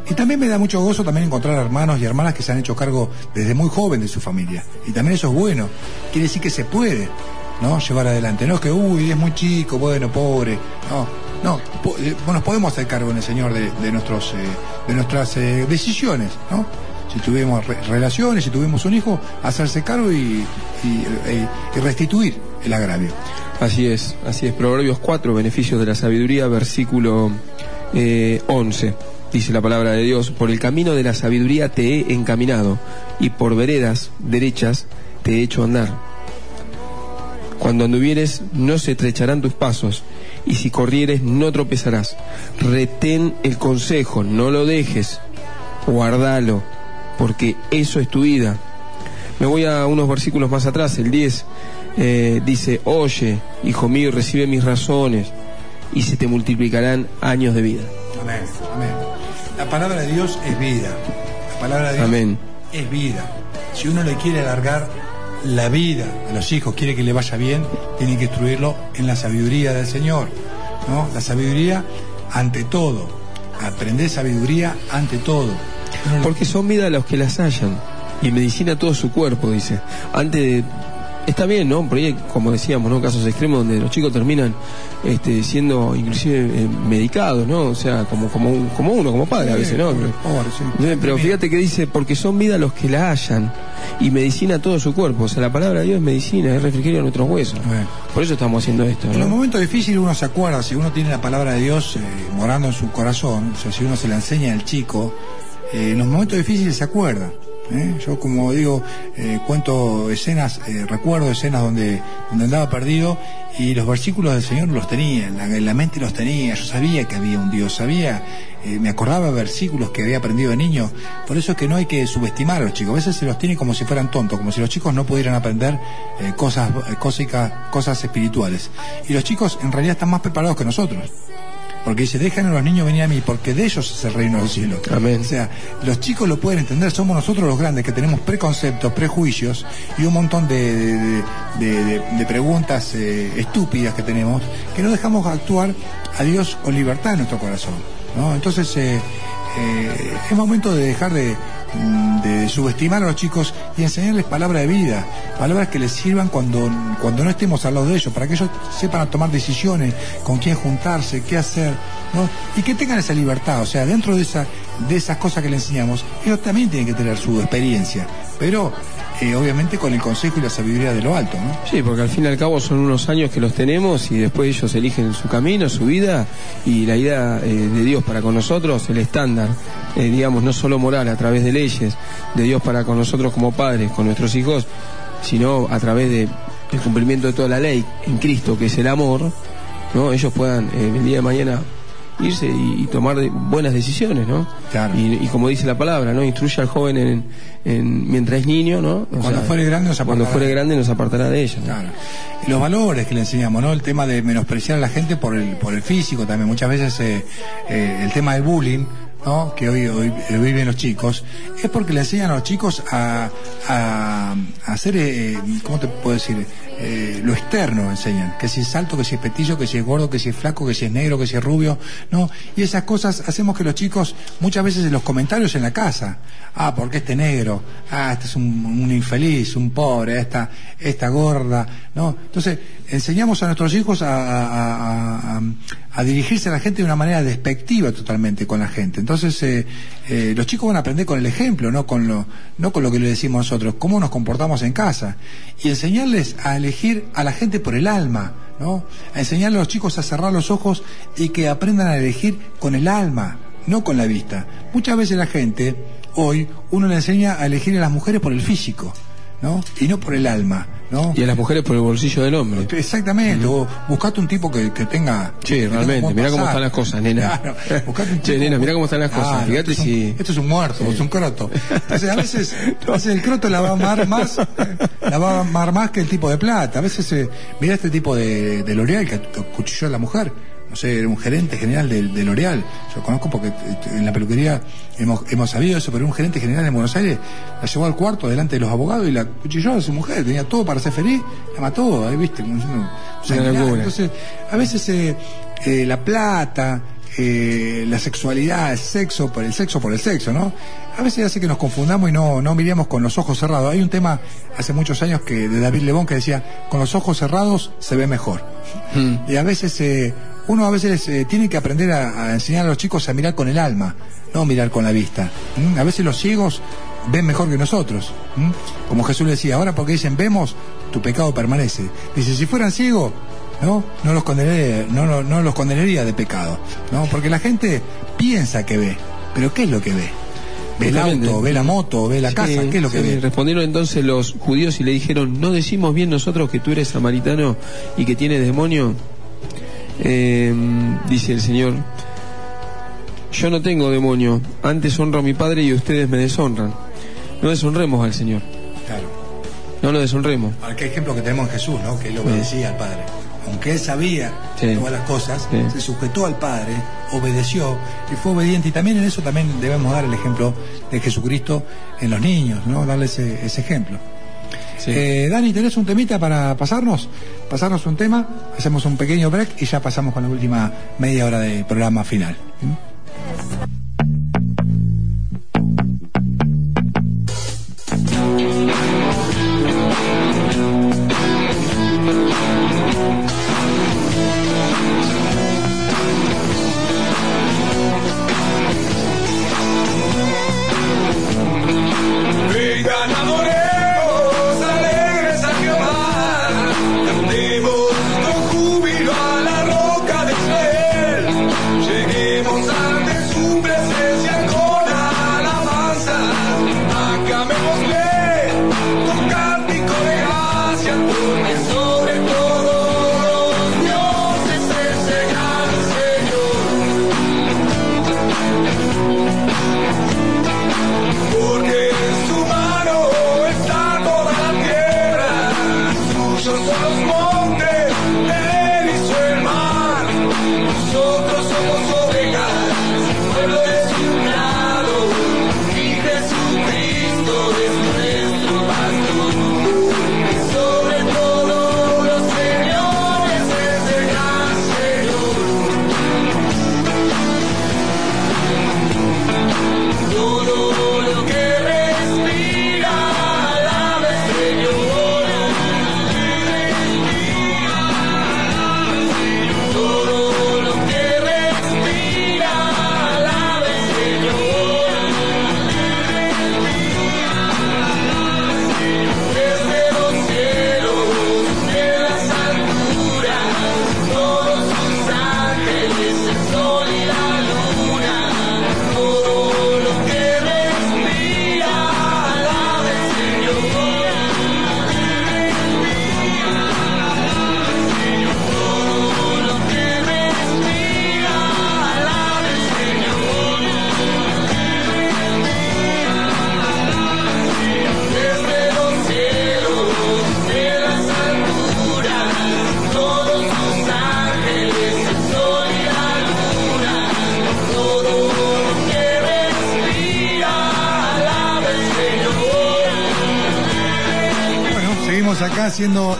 Y también me da mucho gozo también encontrar hermanos y hermanas que se han hecho cargo desde muy joven de su familia. Y también eso es bueno. Quiere decir que se puede, ¿no? Llevar adelante. No es que, uy, es muy chico, bueno, pobre. No, no. po- eh, nos podemos hacer cargo en el Señor de, de nuestros, eh, de nuestras eh, decisiones, ¿no? Si tuvimos re- relaciones, si tuvimos un hijo, hacerse cargo y, y, eh, y restituir el agravio. Así es, así es. Proverbios 4, beneficios de la sabiduría, versículo eh, 11. Dice la palabra de Dios, por el camino de la sabiduría te he encaminado y por veredas derechas te he hecho andar. Cuando anduvieres, no se estrecharán tus pasos, y si corrieres, no tropezarás. Retén el consejo, no lo dejes, guardalo, porque eso es tu vida. Me voy a unos versículos más atrás, el 10 eh, dice, oye, hijo mío, recibe mis razones, y se te multiplicarán años de vida. Amén, amén. La palabra de Dios es vida. La palabra de Dios Amén. es vida. Si uno le quiere alargar la vida a los hijos, quiere que le vaya bien, tiene que instruirlo en la sabiduría del Señor. ¿no? La sabiduría ante todo. Aprender sabiduría ante todo. Porque son vida los que las hallan y medicina todo su cuerpo, dice. Antes de... Está bien, ¿no? Por ahí, como decíamos, ¿no? Casos extremos donde los chicos terminan este, siendo inclusive eh, medicados, ¿no? O sea, como, como, un- como uno, como padre a veces, ¿no? Eh, Pero fíjate que dice, porque son vida los que la hallan y medicina todo su cuerpo. O sea, la palabra de Dios es medicina, es refrigerio a nuestros huesos. Por eso estamos haciendo esto, En los momentos difíciles uno se acuerda, si uno tiene la palabra de Dios eh, morando en su corazón, o sea, si uno se la enseña al chico, eh, en los momentos difíciles se acuerda. ¿Eh? Yo como digo, eh, cuento escenas, eh, recuerdo escenas donde, donde andaba perdido y los versículos del Señor los tenía, en la, la mente los tenía, yo sabía que había un Dios, sabía, eh, me acordaba versículos que había aprendido de niño, por eso es que no hay que subestimar a los chicos, a veces se los tiene como si fueran tontos, como si los chicos no pudieran aprender cosas, cósicas- cosas espirituales. Y los chicos en realidad están más preparados que nosotros. Porque dice, dejan a los niños venir a mí, porque de ellos es el reino del cielo. Amén. O sea, los chicos lo pueden entender, somos nosotros los grandes que tenemos preconceptos, prejuicios y un montón de, de- de- de- de preguntas eh, estúpidas que tenemos, que no dejamos actuar a Dios con libertad en nuestro corazón. ¿no? Entonces, eh, eh, es momento de dejar de, de subestimar a los chicos y enseñarles palabra de vida, palabras que les sirvan cuando, cuando no estemos al lado de ellos, para que ellos sepan tomar decisiones, con quién juntarse, qué hacer, ¿no? y que tengan esa libertad, o sea, dentro de, esa, de esas cosas que les enseñamos, ellos también tienen que tener su experiencia, pero eh, obviamente con el consejo y la sabiduría de lo alto, ¿no? Sí, porque al fin y al cabo son unos años que los tenemos y después ellos eligen su camino, su vida y la idea eh, de Dios para con nosotros, el estándar, eh, digamos, no solo moral a través de leyes, de Dios para con nosotros como padres, con nuestros hijos, sino a través de el cumplimiento de toda la ley en Cristo, que es el amor, ¿no? Ellos puedan eh, el día de mañana irse y, y tomar de- buenas decisiones, ¿no? Claro. Y, y como dice la palabra, ¿no? Instruye al joven en, en- mientras es niño, ¿no? O Cuando fuere grande nos Cuando apartará. fuere grande nos apartará de ella. ¿no? Claro. Y los valores que le enseñamos, ¿no? El tema de menospreciar a la gente por el, por el físico también. Muchas veces eh, eh, el tema del bullying, ¿no? Que hoy, hoy viven los chicos, es porque le enseñan a los chicos a, a, a hacer, eh, ¿cómo te puedo decir? Eh, lo externo enseñan, que si es alto, que si es petillo, que si es gordo, que si es flaco, que si es negro, que si es rubio, ¿no? Y esas cosas hacemos que los chicos, muchas veces en los comentarios en la casa, ah, porque este negro, ah, este es un, infeliz, un pobre, esta, esta gorda, ¿no? Entonces, enseñamos a nuestros hijos a, dirigirse a la gente de una manera despectiva totalmente con la gente. Entonces, eh, eh, los chicos van a aprender con el ejemplo, no con lo, no con lo que le decimos nosotros, cómo nos comportamos en casa. Y enseñarles a a la gente por el alma, ¿no? A enseñarle a los chicos a cerrar los ojos y que aprendan a elegir con el alma, no con la vista. Muchas veces la gente, hoy, uno le enseña a elegir a las mujeres por el físico, ¿no? Y no por el alma, ¿no? Y a las mujeres por el bolsillo del hombre. Exactamente, o buscate un tipo que, que tenga. Sí, que realmente, mirá cómo están las cosas, nena. Claro, buscate un Che, tipo- nena, mirá cómo están las cosas, fíjate esto es un- si- Esto es un muerto, es un croto. Entonces, a veces, [LAUGHS] a veces el croto la va a amar más, la va a amar más que el tipo de plata. A veces, eh, mira este tipo de, de L'Oreal que cuchilló a la mujer. No sé, era un gerente general de, de L'Oreal. Yo conozco porque eh, en la peluquería hemos, hemos sabido eso, pero un gerente general en Buenos Aires la llevó al cuarto delante de los abogados y la cuchilló a su mujer. Tenía todo para ser feliz, la mató, ahí viste, como diciendo. Entonces, a veces eh, eh, la plata, eh, la sexualidad, el sexo por el sexo por el sexo, ¿no? A veces hace que nos confundamos y no, no miremos con los ojos cerrados. Hay un tema hace muchos años que de David Lebón que decía, con los ojos cerrados se ve mejor. Mm. Y a veces eh, uno a veces eh, tiene que aprender a, a enseñar a los chicos a mirar con el alma, no mirar con la vista. ¿Mm? A veces los ciegos ven mejor que nosotros. ¿Mm? Como Jesús le decía, ahora porque dicen vemos, tu pecado permanece. Dice, si fueran ciegos, ¿no? No los condenaría, no, no, no los condenaría de pecado, ¿no? Porque la gente piensa que ve, pero ¿qué es lo que ve? ¿Ve el auto, ve la moto, ve la Sí, casa? ¿Qué es lo que sí. ve? Respondieron entonces los judíos y le dijeron, ¿no decimos bien nosotros que tú eres samaritano y que tienes demonio? Eh, dice el Señor, yo no tengo demonio, antes honro a mi Padre y ustedes me deshonran. No deshonremos al Señor, Claro. no lo deshonremos. Qué ejemplo que tenemos en Jesús, ¿no? Que él obedecía al Padre. Aunque él sabía Sí. todas las cosas, Sí. se sujetó al Padre, obedeció y fue obediente. Y también en eso también debemos dar el ejemplo de Jesucristo en los niños, ¿no? Darle ese, ese ejemplo. Eh, Dani, ¿tenés un temita para pasarnos? Pasarnos un tema, hacemos un pequeño break y ya pasamos con la última media hora del programa final.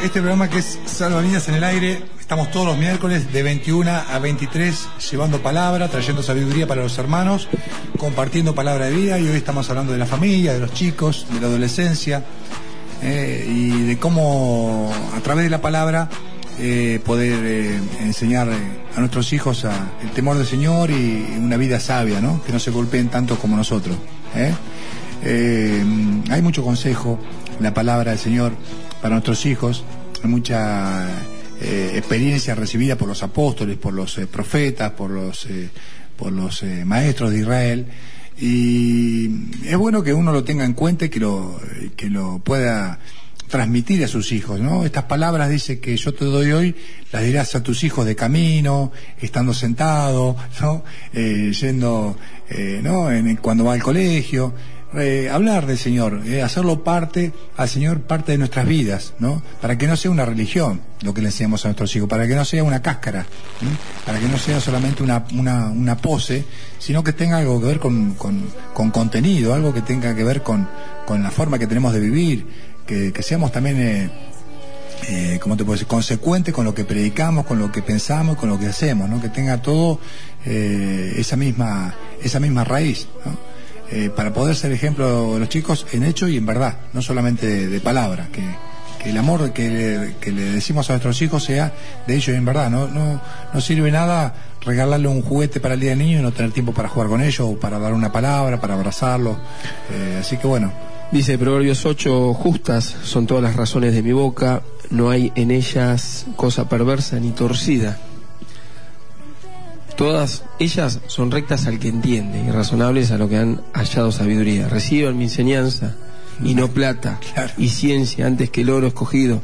Este programa que es Salvavidas en el aire. Estamos todos los miércoles de 21 a 23 llevando palabra, trayendo sabiduría para los hermanos, compartiendo palabra de vida y hoy estamos hablando de la familia, de los chicos, de la adolescencia eh, y de cómo a través de la palabra eh, poder eh, enseñar a nuestros hijos a- el temor del Señor y una vida sabia, ¿no? Que no se golpeen tanto como nosotros. hay mucho consejo la palabra del Señor para nuestros hijos, mucha eh, experiencia recibida por los apóstoles, por los eh, profetas, por los, eh, por los eh, maestros de Israel. Y es bueno que uno lo tenga en cuenta y que lo, que lo pueda transmitir a sus hijos, ¿no? Estas palabras dice que yo te doy hoy, las dirás a tus hijos de camino, estando sentado, ¿no? Eh, yendo, ¿no? En, cuando va al colegio. Eh, hablar del Señor, eh, hacerlo parte, al Señor parte de nuestras vidas, ¿no? Para que no sea una religión lo que le enseñamos a nuestros hijos, para que no sea una cáscara, para que no sea solamente una, una, una pose, sino que tenga algo que ver con, con, con contenido, algo que tenga que ver con, con la forma que tenemos de vivir, que, seamos también, eh, eh, ¿cómo te puedo decir?, consecuentes con lo que predicamos, con lo que pensamos, con lo que hacemos, ¿no? Que tenga todo eh, esa misma, esa misma raíz, ¿no? Eh, para poder ser ejemplo de los chicos en hecho y en verdad, no solamente de, palabra, que, el amor que le, que le decimos a nuestros hijos sea de ellos y en verdad, no, no, no sirve nada regalarle un juguete para el día del niño y no tener tiempo para jugar con ellos o para dar una palabra, para abrazarlo, Eh, así que bueno, Dice Proverbios 8, justas son todas las razones de mi boca, no hay en ellas cosa perversa ni torcida. Todas ellas son rectas al que entiende y razonables a lo que han hallado sabiduría. Reciban mi enseñanza y no plata [LAUGHS] Claro. y ciencia antes que el oro escogido,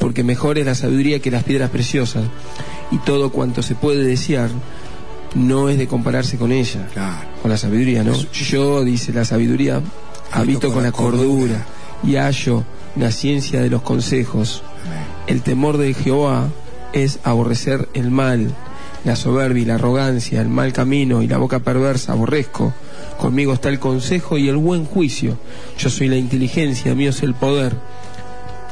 porque mejor es la sabiduría que las piedras preciosas y todo cuanto se puede desear no es de compararse con ella, Claro. con la sabiduría, ¿no? Eso- Yo, dice la sabiduría, habito con la cordura y hallo la ciencia de los consejos. Amén. El temor de Jehová es aborrecer el mal, la soberbia y la arrogancia, el mal camino y la boca perversa aborrezco. Conmigo está el consejo y el buen juicio. Yo soy la inteligencia, mío es el poder.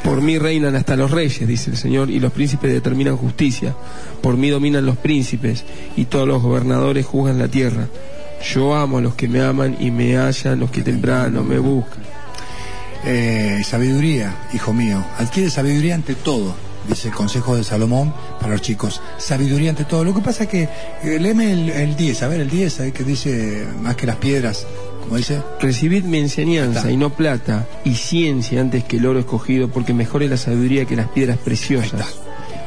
Por mí reinan hasta los reyes, dice el Señor, y los príncipes determinan justicia. Por mí dominan los príncipes, y todos los gobernadores juzgan la tierra. Yo amo a los que me aman y me hallan los que temprano me buscan. Eh, sabiduría, hijo mío. Adquiere sabiduría ante todo, dice el consejo de Salomón para los chicos. Sabiduría ante todo. Lo que pasa es que, eh, léeme el, el 10, a ver el 10, ahí que dice más que las piedras, como dice. Recibid mi enseñanza Está. y no plata, y ciencia antes que el oro escogido, porque mejor es la sabiduría que las piedras preciosas. está.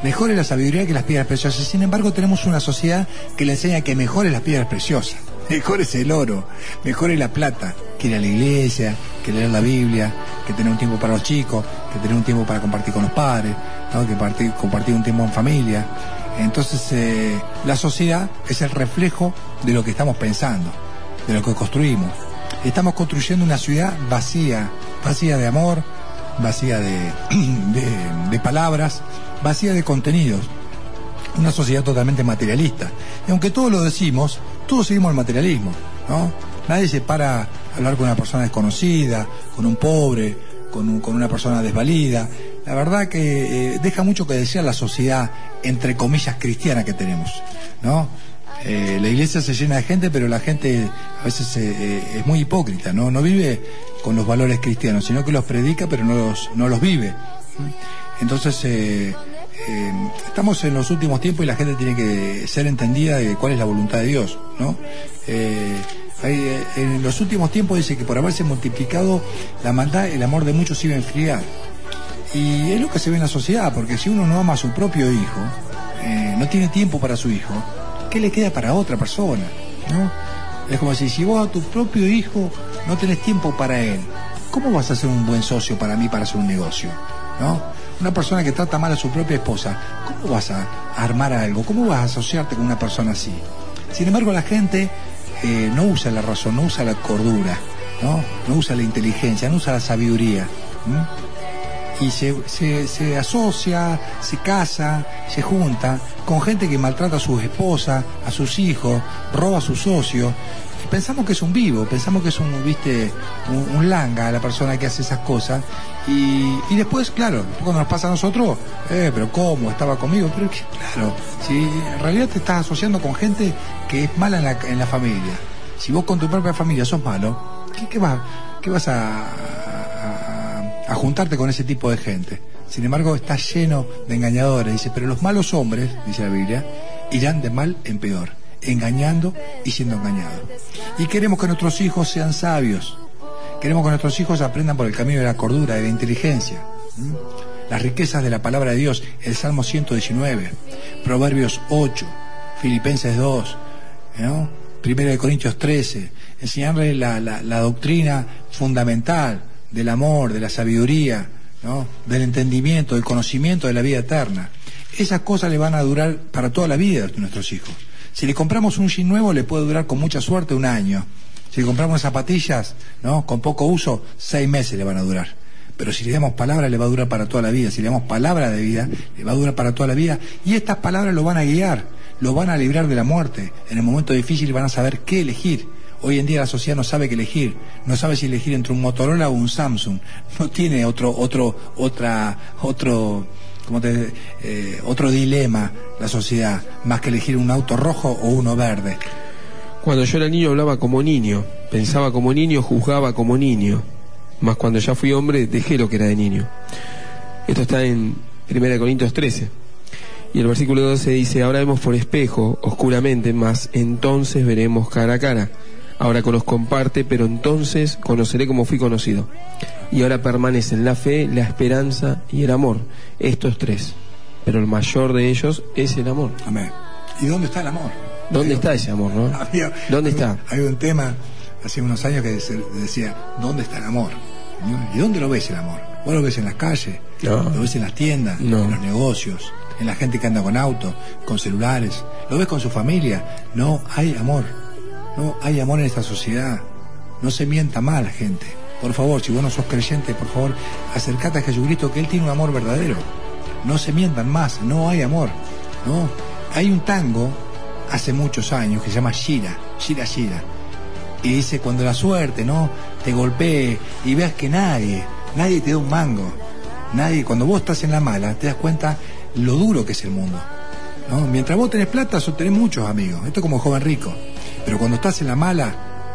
Mejor es la sabiduría que las piedras preciosas. Sin embargo, tenemos una sociedad que le enseña que mejor es las piedras preciosas. [LAUGHS] Mejor es el oro, mejor es la plata, que ir a la iglesia, que leer la Biblia, que tener un tiempo para los chicos, que tener un tiempo para compartir con los padres, que partir- compartir un tiempo en familia. Entonces, eh, la sociedad es el reflejo de lo que estamos pensando, de lo que construimos. Estamos construyendo una ciudad vacía, vacía de amor, vacía [CLEARS THROAT] de palabras, vacía de contenidos. Una sociedad totalmente materialista. Y aunque todos lo decimos, todos seguimos el materialismo, ¿no? Nadie se para a hablar con una persona desconocida, con un pobre, con, un- con una persona desvalida. La verdad que eh, deja mucho que desear la sociedad, entre comillas, cristiana que tenemos, ¿no? Eh, la iglesia se llena de gente, pero la gente a veces eh, eh, es muy hipócrita, ¿no? No vive con los valores cristianos, sino que los predica, pero no los, no los vive. Entonces, estamos en los últimos tiempos y la gente tiene que ser entendida de cuál es la voluntad de Dios, ¿no? Hay, en los últimos tiempos dice que por haberse multiplicado la maldad, el amor de muchos iba a enfriar. Y es lo que se ve en la sociedad, porque si uno no ama a su propio hijo, eh, no tiene tiempo para su hijo, ¿qué le queda para otra persona? ¿no? Es como si, si vos a tu propio hijo no tenés tiempo para él, ¿cómo vas a ser un buen socio para mí para hacer un negocio? ¿no? Una persona que trata mal a su propia esposa, ¿cómo vas a armar algo? ¿Cómo vas a asociarte con una persona así? Sin embargo, la gente eh, no usa la razón, no usa la cordura, ¿no? no usa la inteligencia, no usa la sabiduría. Y se, se, asocia, se casa, se junta con gente que maltrata a sus esposas, a sus hijos, roba a sus socios. Pensamos que es un vivo, pensamos que es un, viste, un, langa la persona que hace esas cosas. Y, y después, claro, cuando nos pasa a nosotros, eh, pero ¿cómo? Estaba conmigo. Pero claro, si en realidad te estás asociando con gente que es mala en la, en la familia. Si vos con tu propia familia sos malo, ¿qué, qué, qué vas a, a- juntarte con ese tipo de gente. Sin embargo, está lleno de engañadores. Dice, pero los malos hombres, dice la Biblia, irán de mal en peor, engañando y siendo engañados. Y queremos que nuestros hijos sean sabios. Queremos que nuestros hijos aprendan por el camino de la cordura, de la inteligencia. ¿m? Las riquezas de la palabra de Dios, el Salmo 119, Proverbios 8, Filipenses 2, ¿no? De Corintios 13, enseñarle la- la doctrina fundamental del amor, de la sabiduría, ¿no? del entendimiento, del conocimiento de la vida eterna. Esas cosas le van a durar para toda la vida a nuestros hijos. Si le compramos un jean nuevo, le puede durar con mucha suerte un año. Si le compramos zapatillas, ¿no? Con poco uso, seis meses le van a durar. Pero si le damos palabra, le va a durar para toda la vida. Si le damos palabra de vida, le va a durar para toda la vida. Y estas palabras lo van a guiar, lo van a librar de la muerte. En el momento difícil van a saber qué elegir. Hoy en día la sociedad no sabe qué elegir, no sabe si elegir entre un Motorola o un Samsung, no tiene otro, otro, otra, otro, como te, eh, otro dilema la sociedad, más que elegir un auto rojo o uno verde. Cuando yo era niño hablaba como niño, pensaba como niño, juzgaba como niño. Mas cuando ya fui hombre dejé lo que era de niño. Esto está en 1 Corintios 13. Y el versículo 12 dice, ahora vemos por espejo, oscuramente, mas entonces veremos cara a cara. Ahora conozco en parte, pero entonces conoceré como fui conocido. Y ahora permanecen la fe, la esperanza y el amor. Estos tres. Pero el mayor de ellos es el amor. Amén. ¿Y dónde está el amor? ¿Dónde está ese amor, no? [LAUGHS] Había- ¿Dónde está? Hay un tema hace unos años que decía, ¿dónde está el amor? ¿Y dónde lo ves el amor? ¿Vos lo ves en las calles? No. ¿Lo ves en las tiendas? No. ¿En los negocios? ¿En la gente que anda con auto? ¿Con celulares? ¿Lo ves con su familia? No hay amor. No hay amor en esta sociedad. No se mienta la gente. Por favor, si vos no sos creyente, por favor, acercate a Jesucristo que Él tiene un amor verdadero. No se mientan más, no hay amor. No. Hay un tango hace muchos años que se llama Shira, Shira Shira. Y dice, cuando la suerte, ¿no? Te golpee y veas que nadie, nadie te da un mango. Nadie, cuando vos estás en la mala, te das cuenta lo duro que es el mundo. ¿no? Mientras vos tenés plata, tenés muchos amigos. Esto es como joven rico. Pero cuando estás en la mala,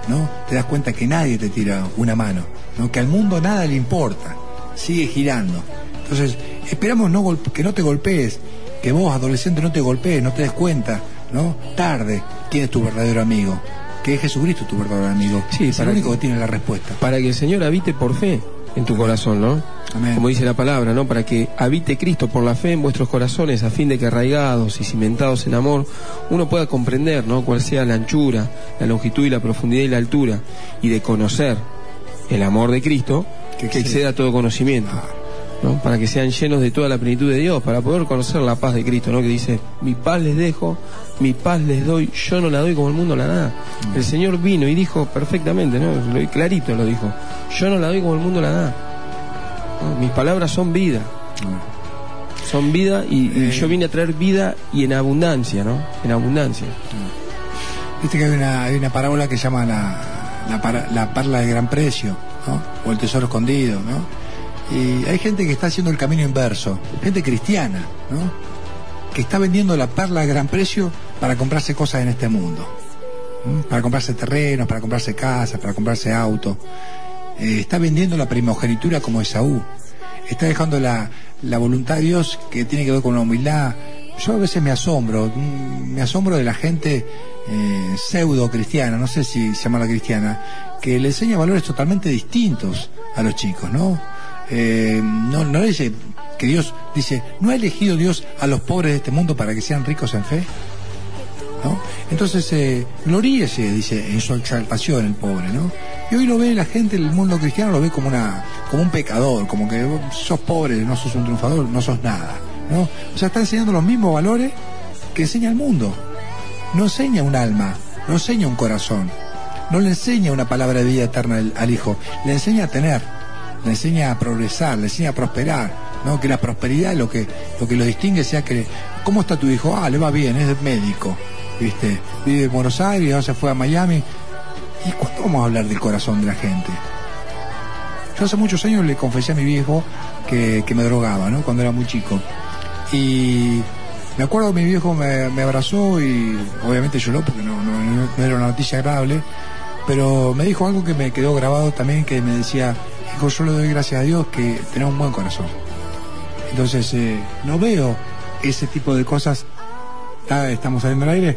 ¿no? Te das cuenta que nadie te tira una mano. ¿no? Que al mundo nada le importa. Sigue girando. Entonces, esperamos no que no te golpees. Que vos, adolescente, no te golpees, no te des cuenta, ¿no? Tarde, quién es tu verdadero amigo. Que es Jesucristo tu verdadero amigo. Sí, es el único que- que tiene la respuesta. Para que el Señor habite por fe en tu corazón, ¿no? Amén. Como dice la palabra, ¿no? Para que habite Cristo por la fe en vuestros corazones, a fin de que arraigados y cimentados en amor, uno pueda comprender, ¿no? Cuál sea la anchura, la longitud y la profundidad y la altura, y de conocer el amor de Cristo, Que que, exceda todo conocimiento. ¿no? Para que sean llenos de toda la plenitud de Dios, para poder conocer la paz de Cristo, ¿no? Que dice, mi paz les dejo, mi paz les doy, yo no la doy como el mundo la da. El Señor vino y dijo perfectamente, ¿no? Lo- Clarito lo dijo, yo no la doy como el mundo la da. ¿no? Mis palabras son vida, son vida y, y Eh. yo vine a traer vida y en abundancia, ¿no? En abundancia. Viste que hay una, hay una parábola que se llama la, la, para- la perla de gran precio, ¿no? O el tesoro escondido, ¿no? Y hay gente que está haciendo el camino inverso, gente cristiana, ¿no? Que está vendiendo la perla de gran precio para comprarse cosas en este mundo. ¿m? Para comprarse terrenos, para comprarse casas, para comprarse autos. Eh, está vendiendo la primogenitura como Esaú. Está dejando la, la voluntad de Dios que tiene que ver con la humildad. Yo a veces me asombro, mm, me asombro de la gente eh, pseudo cristiana, no sé si se llama la cristiana, que le enseña valores totalmente distintos a los chicos, ¿no? Eh, no, no dice que Dios dice, ¿no ha elegido Dios a los pobres de este mundo para que sean ricos en fe? ¿No? Entonces, eh, gloríese, dice, en su exaltación el pobre, ¿no? Y hoy lo ve la gente, el mundo cristiano lo ve como una, como un pecador, como que sos pobre, no sos un triunfador, no sos nada, ¿no? O sea, está enseñando los mismos valores que enseña el mundo. No enseña un alma, no enseña un corazón, no le enseña una palabra de vida eterna al, al hijo, le enseña a tener, le enseña a progresar, le enseña a prosperar, ¿no? Que la prosperidad lo que, lo que lo distingue sea que, ¿cómo está tu hijo? Ah, le va bien, es médico, ¿viste? Vive en Buenos Aires, ahora se fue a Miami. ¿Y cuándo vamos a hablar del corazón de la gente? Yo hace muchos años le confesé a mi viejo que, me drogaba, ¿no? Cuando era muy chico. Y me acuerdo que mi viejo me, abrazó y obviamente lloró porque no era una noticia agradable, pero me dijo algo que me quedó grabado también, que me decía, hijo, yo le doy gracias a Dios que tenés un buen corazón. Entonces, eh, no veo ese tipo de cosas. ¿Está- ¿Estamos saliendo al aire?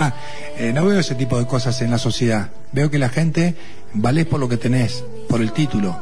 Ah, eh, no veo ese tipo de cosas en la sociedad. Veo que la gente valés por lo que tenés, por el título,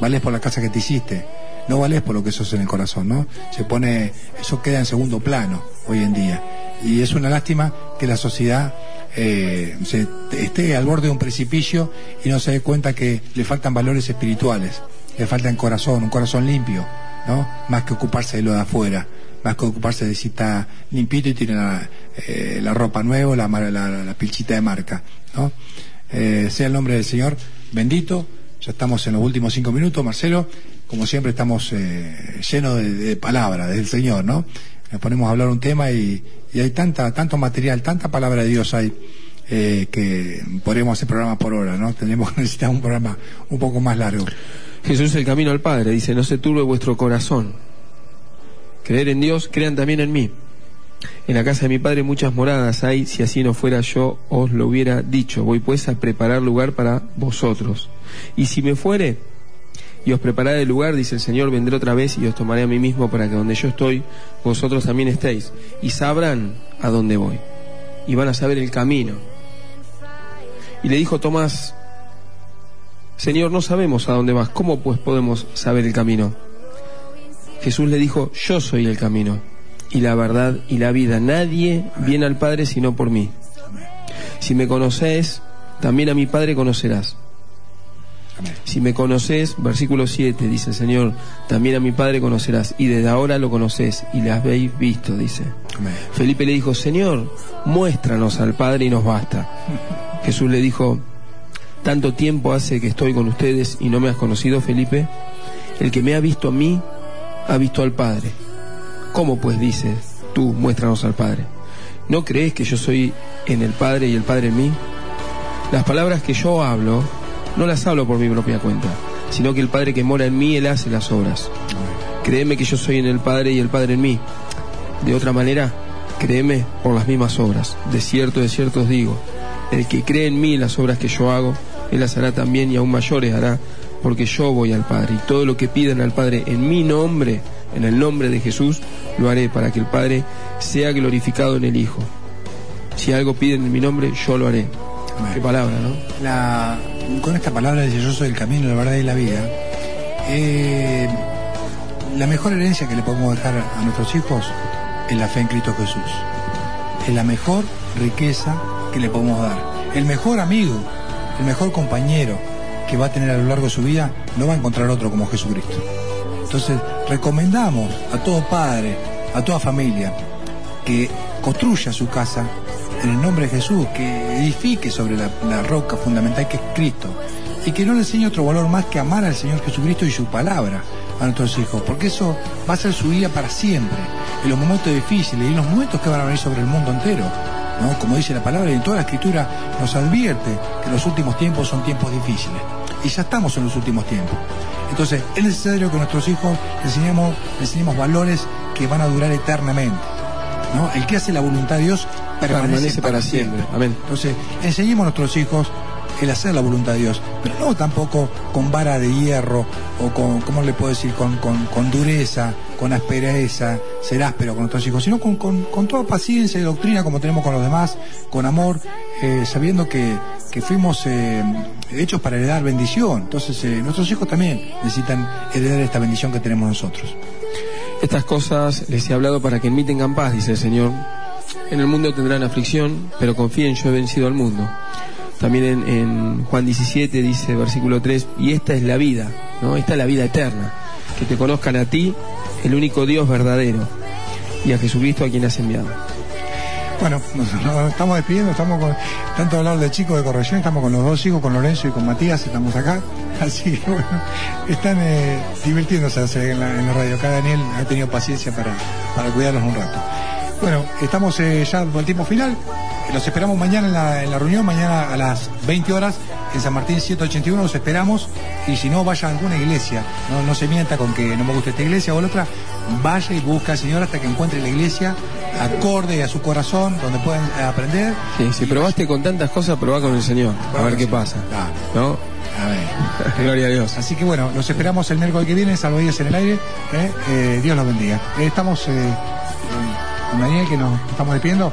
valés por la casa que te hiciste, no valés por lo que sos en el corazón, ¿no? Se pone, eso queda en segundo plano hoy en día. Y es una lástima que la sociedad eh, se, esté al borde de un precipicio y no se dé cuenta que le faltan valores espirituales, le falta un corazón, un corazón limpio, ¿no? Más que ocuparse de lo de afuera más que ocuparse de si está limpito y tiene la, eh, la ropa nueva, la, la, la pilchita de marca. ¿no? Eh, sea el nombre del Señor bendito. Ya estamos en los últimos cinco minutos, Marcelo. Como siempre estamos eh, llenos de, de palabra del Señor, ¿no? Nos ponemos a hablar un tema y, y hay tanta, tanto material, tanta palabra de Dios hay eh, que podríamos hacer programa por hora, ¿no? Tendríamos [LAUGHS] que necesitar un programa un poco más largo. Jesús es el camino al Padre, dice, no se turbe vuestro corazón. Creer en Dios, crean también en mí. En la casa de mi Padre muchas moradas hay, si así no fuera yo os lo hubiera dicho. Voy pues a preparar lugar para vosotros. Y si me fuere y os prepararé el lugar, dice el Señor, vendré otra vez y os tomaré a mí mismo para que donde yo estoy, vosotros también estéis. Y sabrán a dónde voy. Y van a saber el camino. Y le dijo Tomás, Señor, no sabemos a dónde vas, ¿cómo pues podemos saber el camino? Jesús le dijo, yo soy el camino, y la verdad y la vida. Nadie viene al Padre sino por mí. Si me conoces, también a mi Padre conocerás. Si me conoces, versículo 7, dice el Señor, también a mi Padre conocerás, y desde ahora lo conoces, y le habéis visto, dice. Amén. Felipe le dijo, Señor, muéstranos al Padre y nos basta. [LAUGHS] Jesús le dijo, tanto tiempo hace que estoy con ustedes y no me has conocido, Felipe. El que me ha visto a mí, ha visto al Padre. ¿Cómo pues dices tú, muéstranos al Padre? ¿No crees que yo soy en el Padre y el Padre en mí? Las palabras que yo hablo, no las hablo por mi propia cuenta, sino que el Padre que mora en mí, Él hace las obras. Créeme que yo soy en el Padre y el Padre en mí. De otra manera, créeme por las mismas obras. De cierto, de cierto os digo, el que cree en mí las obras que yo hago, Él las hará también y aún mayores hará, porque yo voy al Padre. Y todo lo que pidan al Padre en mi nombre, en el nombre de Jesús, lo haré para que el Padre sea glorificado en el Hijo. Si algo piden en mi nombre, yo lo haré. Amén. Qué palabra, ¿no? La, con esta palabra dice yo soy el camino, la verdad y la vida. eh, la mejor herencia que le podemos dejar a nuestros hijos es la fe en Cristo Jesús. Es la mejor riqueza que le podemos dar. El mejor amigo, el mejor compañero que va a tener a lo largo de su vida, no va a encontrar otro como Jesucristo. Entonces, recomendamos a todo padre, a toda familia, que construya su casa en el nombre de Jesús, que edifique sobre la, roca fundamental que es Cristo, y que no le enseñe otro valor más que amar al Señor Jesucristo y su palabra a nuestros hijos, porque eso va a ser su vida para siempre, en los momentos difíciles y en los momentos que van a venir sobre el mundo entero. ¿No? Como dice la palabra, y en toda la escritura nos advierte que los últimos tiempos son tiempos difíciles. Y ya estamos en los últimos tiempos. Entonces, es necesario que nuestros hijos les enseñemos, enseñemos valores que van a durar eternamente. ¿no? El que hace la voluntad de Dios permanece, Permanece para siempre. Amén. Entonces, enseñemos a nuestros hijos el hacer la voluntad de Dios, pero no tampoco con vara de hierro o con, ¿cómo le puedo decir? Con, con, con dureza, con aspereza, ser áspero con nuestros hijos, sino con, con, con toda paciencia y doctrina como tenemos con los demás, con amor, eh, sabiendo que, que fuimos eh, hechos para heredar bendición. Entonces, eh, nuestros hijos también necesitan heredar esta bendición que tenemos nosotros. Estas cosas les he hablado para que en mí paz, dice el Señor. En el mundo tendrán aflicción, pero confíen, yo he vencido al mundo. También en, en Juan 17 dice, versículo 3, y esta es la vida, ¿no? Esta es la vida eterna, que te conozcan a ti, el único Dios verdadero, y a Jesucristo a quien has enviado. Bueno, nos, estamos despidiendo, estamos con tanto hablar de chicos de corrección, estamos con los dos hijos, con Lorenzo y con Matías, estamos acá. [LAUGHS] Así que bueno, están eh, divirtiéndose en la, en la radio. Acá Daniel ha tenido paciencia para, para cuidarlos un rato. Bueno, estamos eh, ya al tiempo final. Los esperamos mañana en la, en la reunión, mañana a las 20 horas en San Martín 181, los esperamos. Y si no, vaya a alguna iglesia. No, no se mienta con que no me gusta esta iglesia o la otra. Vaya y busca al Señor hasta que encuentre la iglesia acorde a su corazón, donde puedan aprender. Sí, si probaste con tantas cosas, probá con el Señor, a ver qué pasa. Claro. ¿No? A ver. [LAUGHS] Gloria a Dios. Así que bueno, los esperamos el miércoles que viene, salvavidas en el aire. ¿eh? Eh, Dios los bendiga. Eh, estamos eh, con Daniel, que nos estamos despidiendo.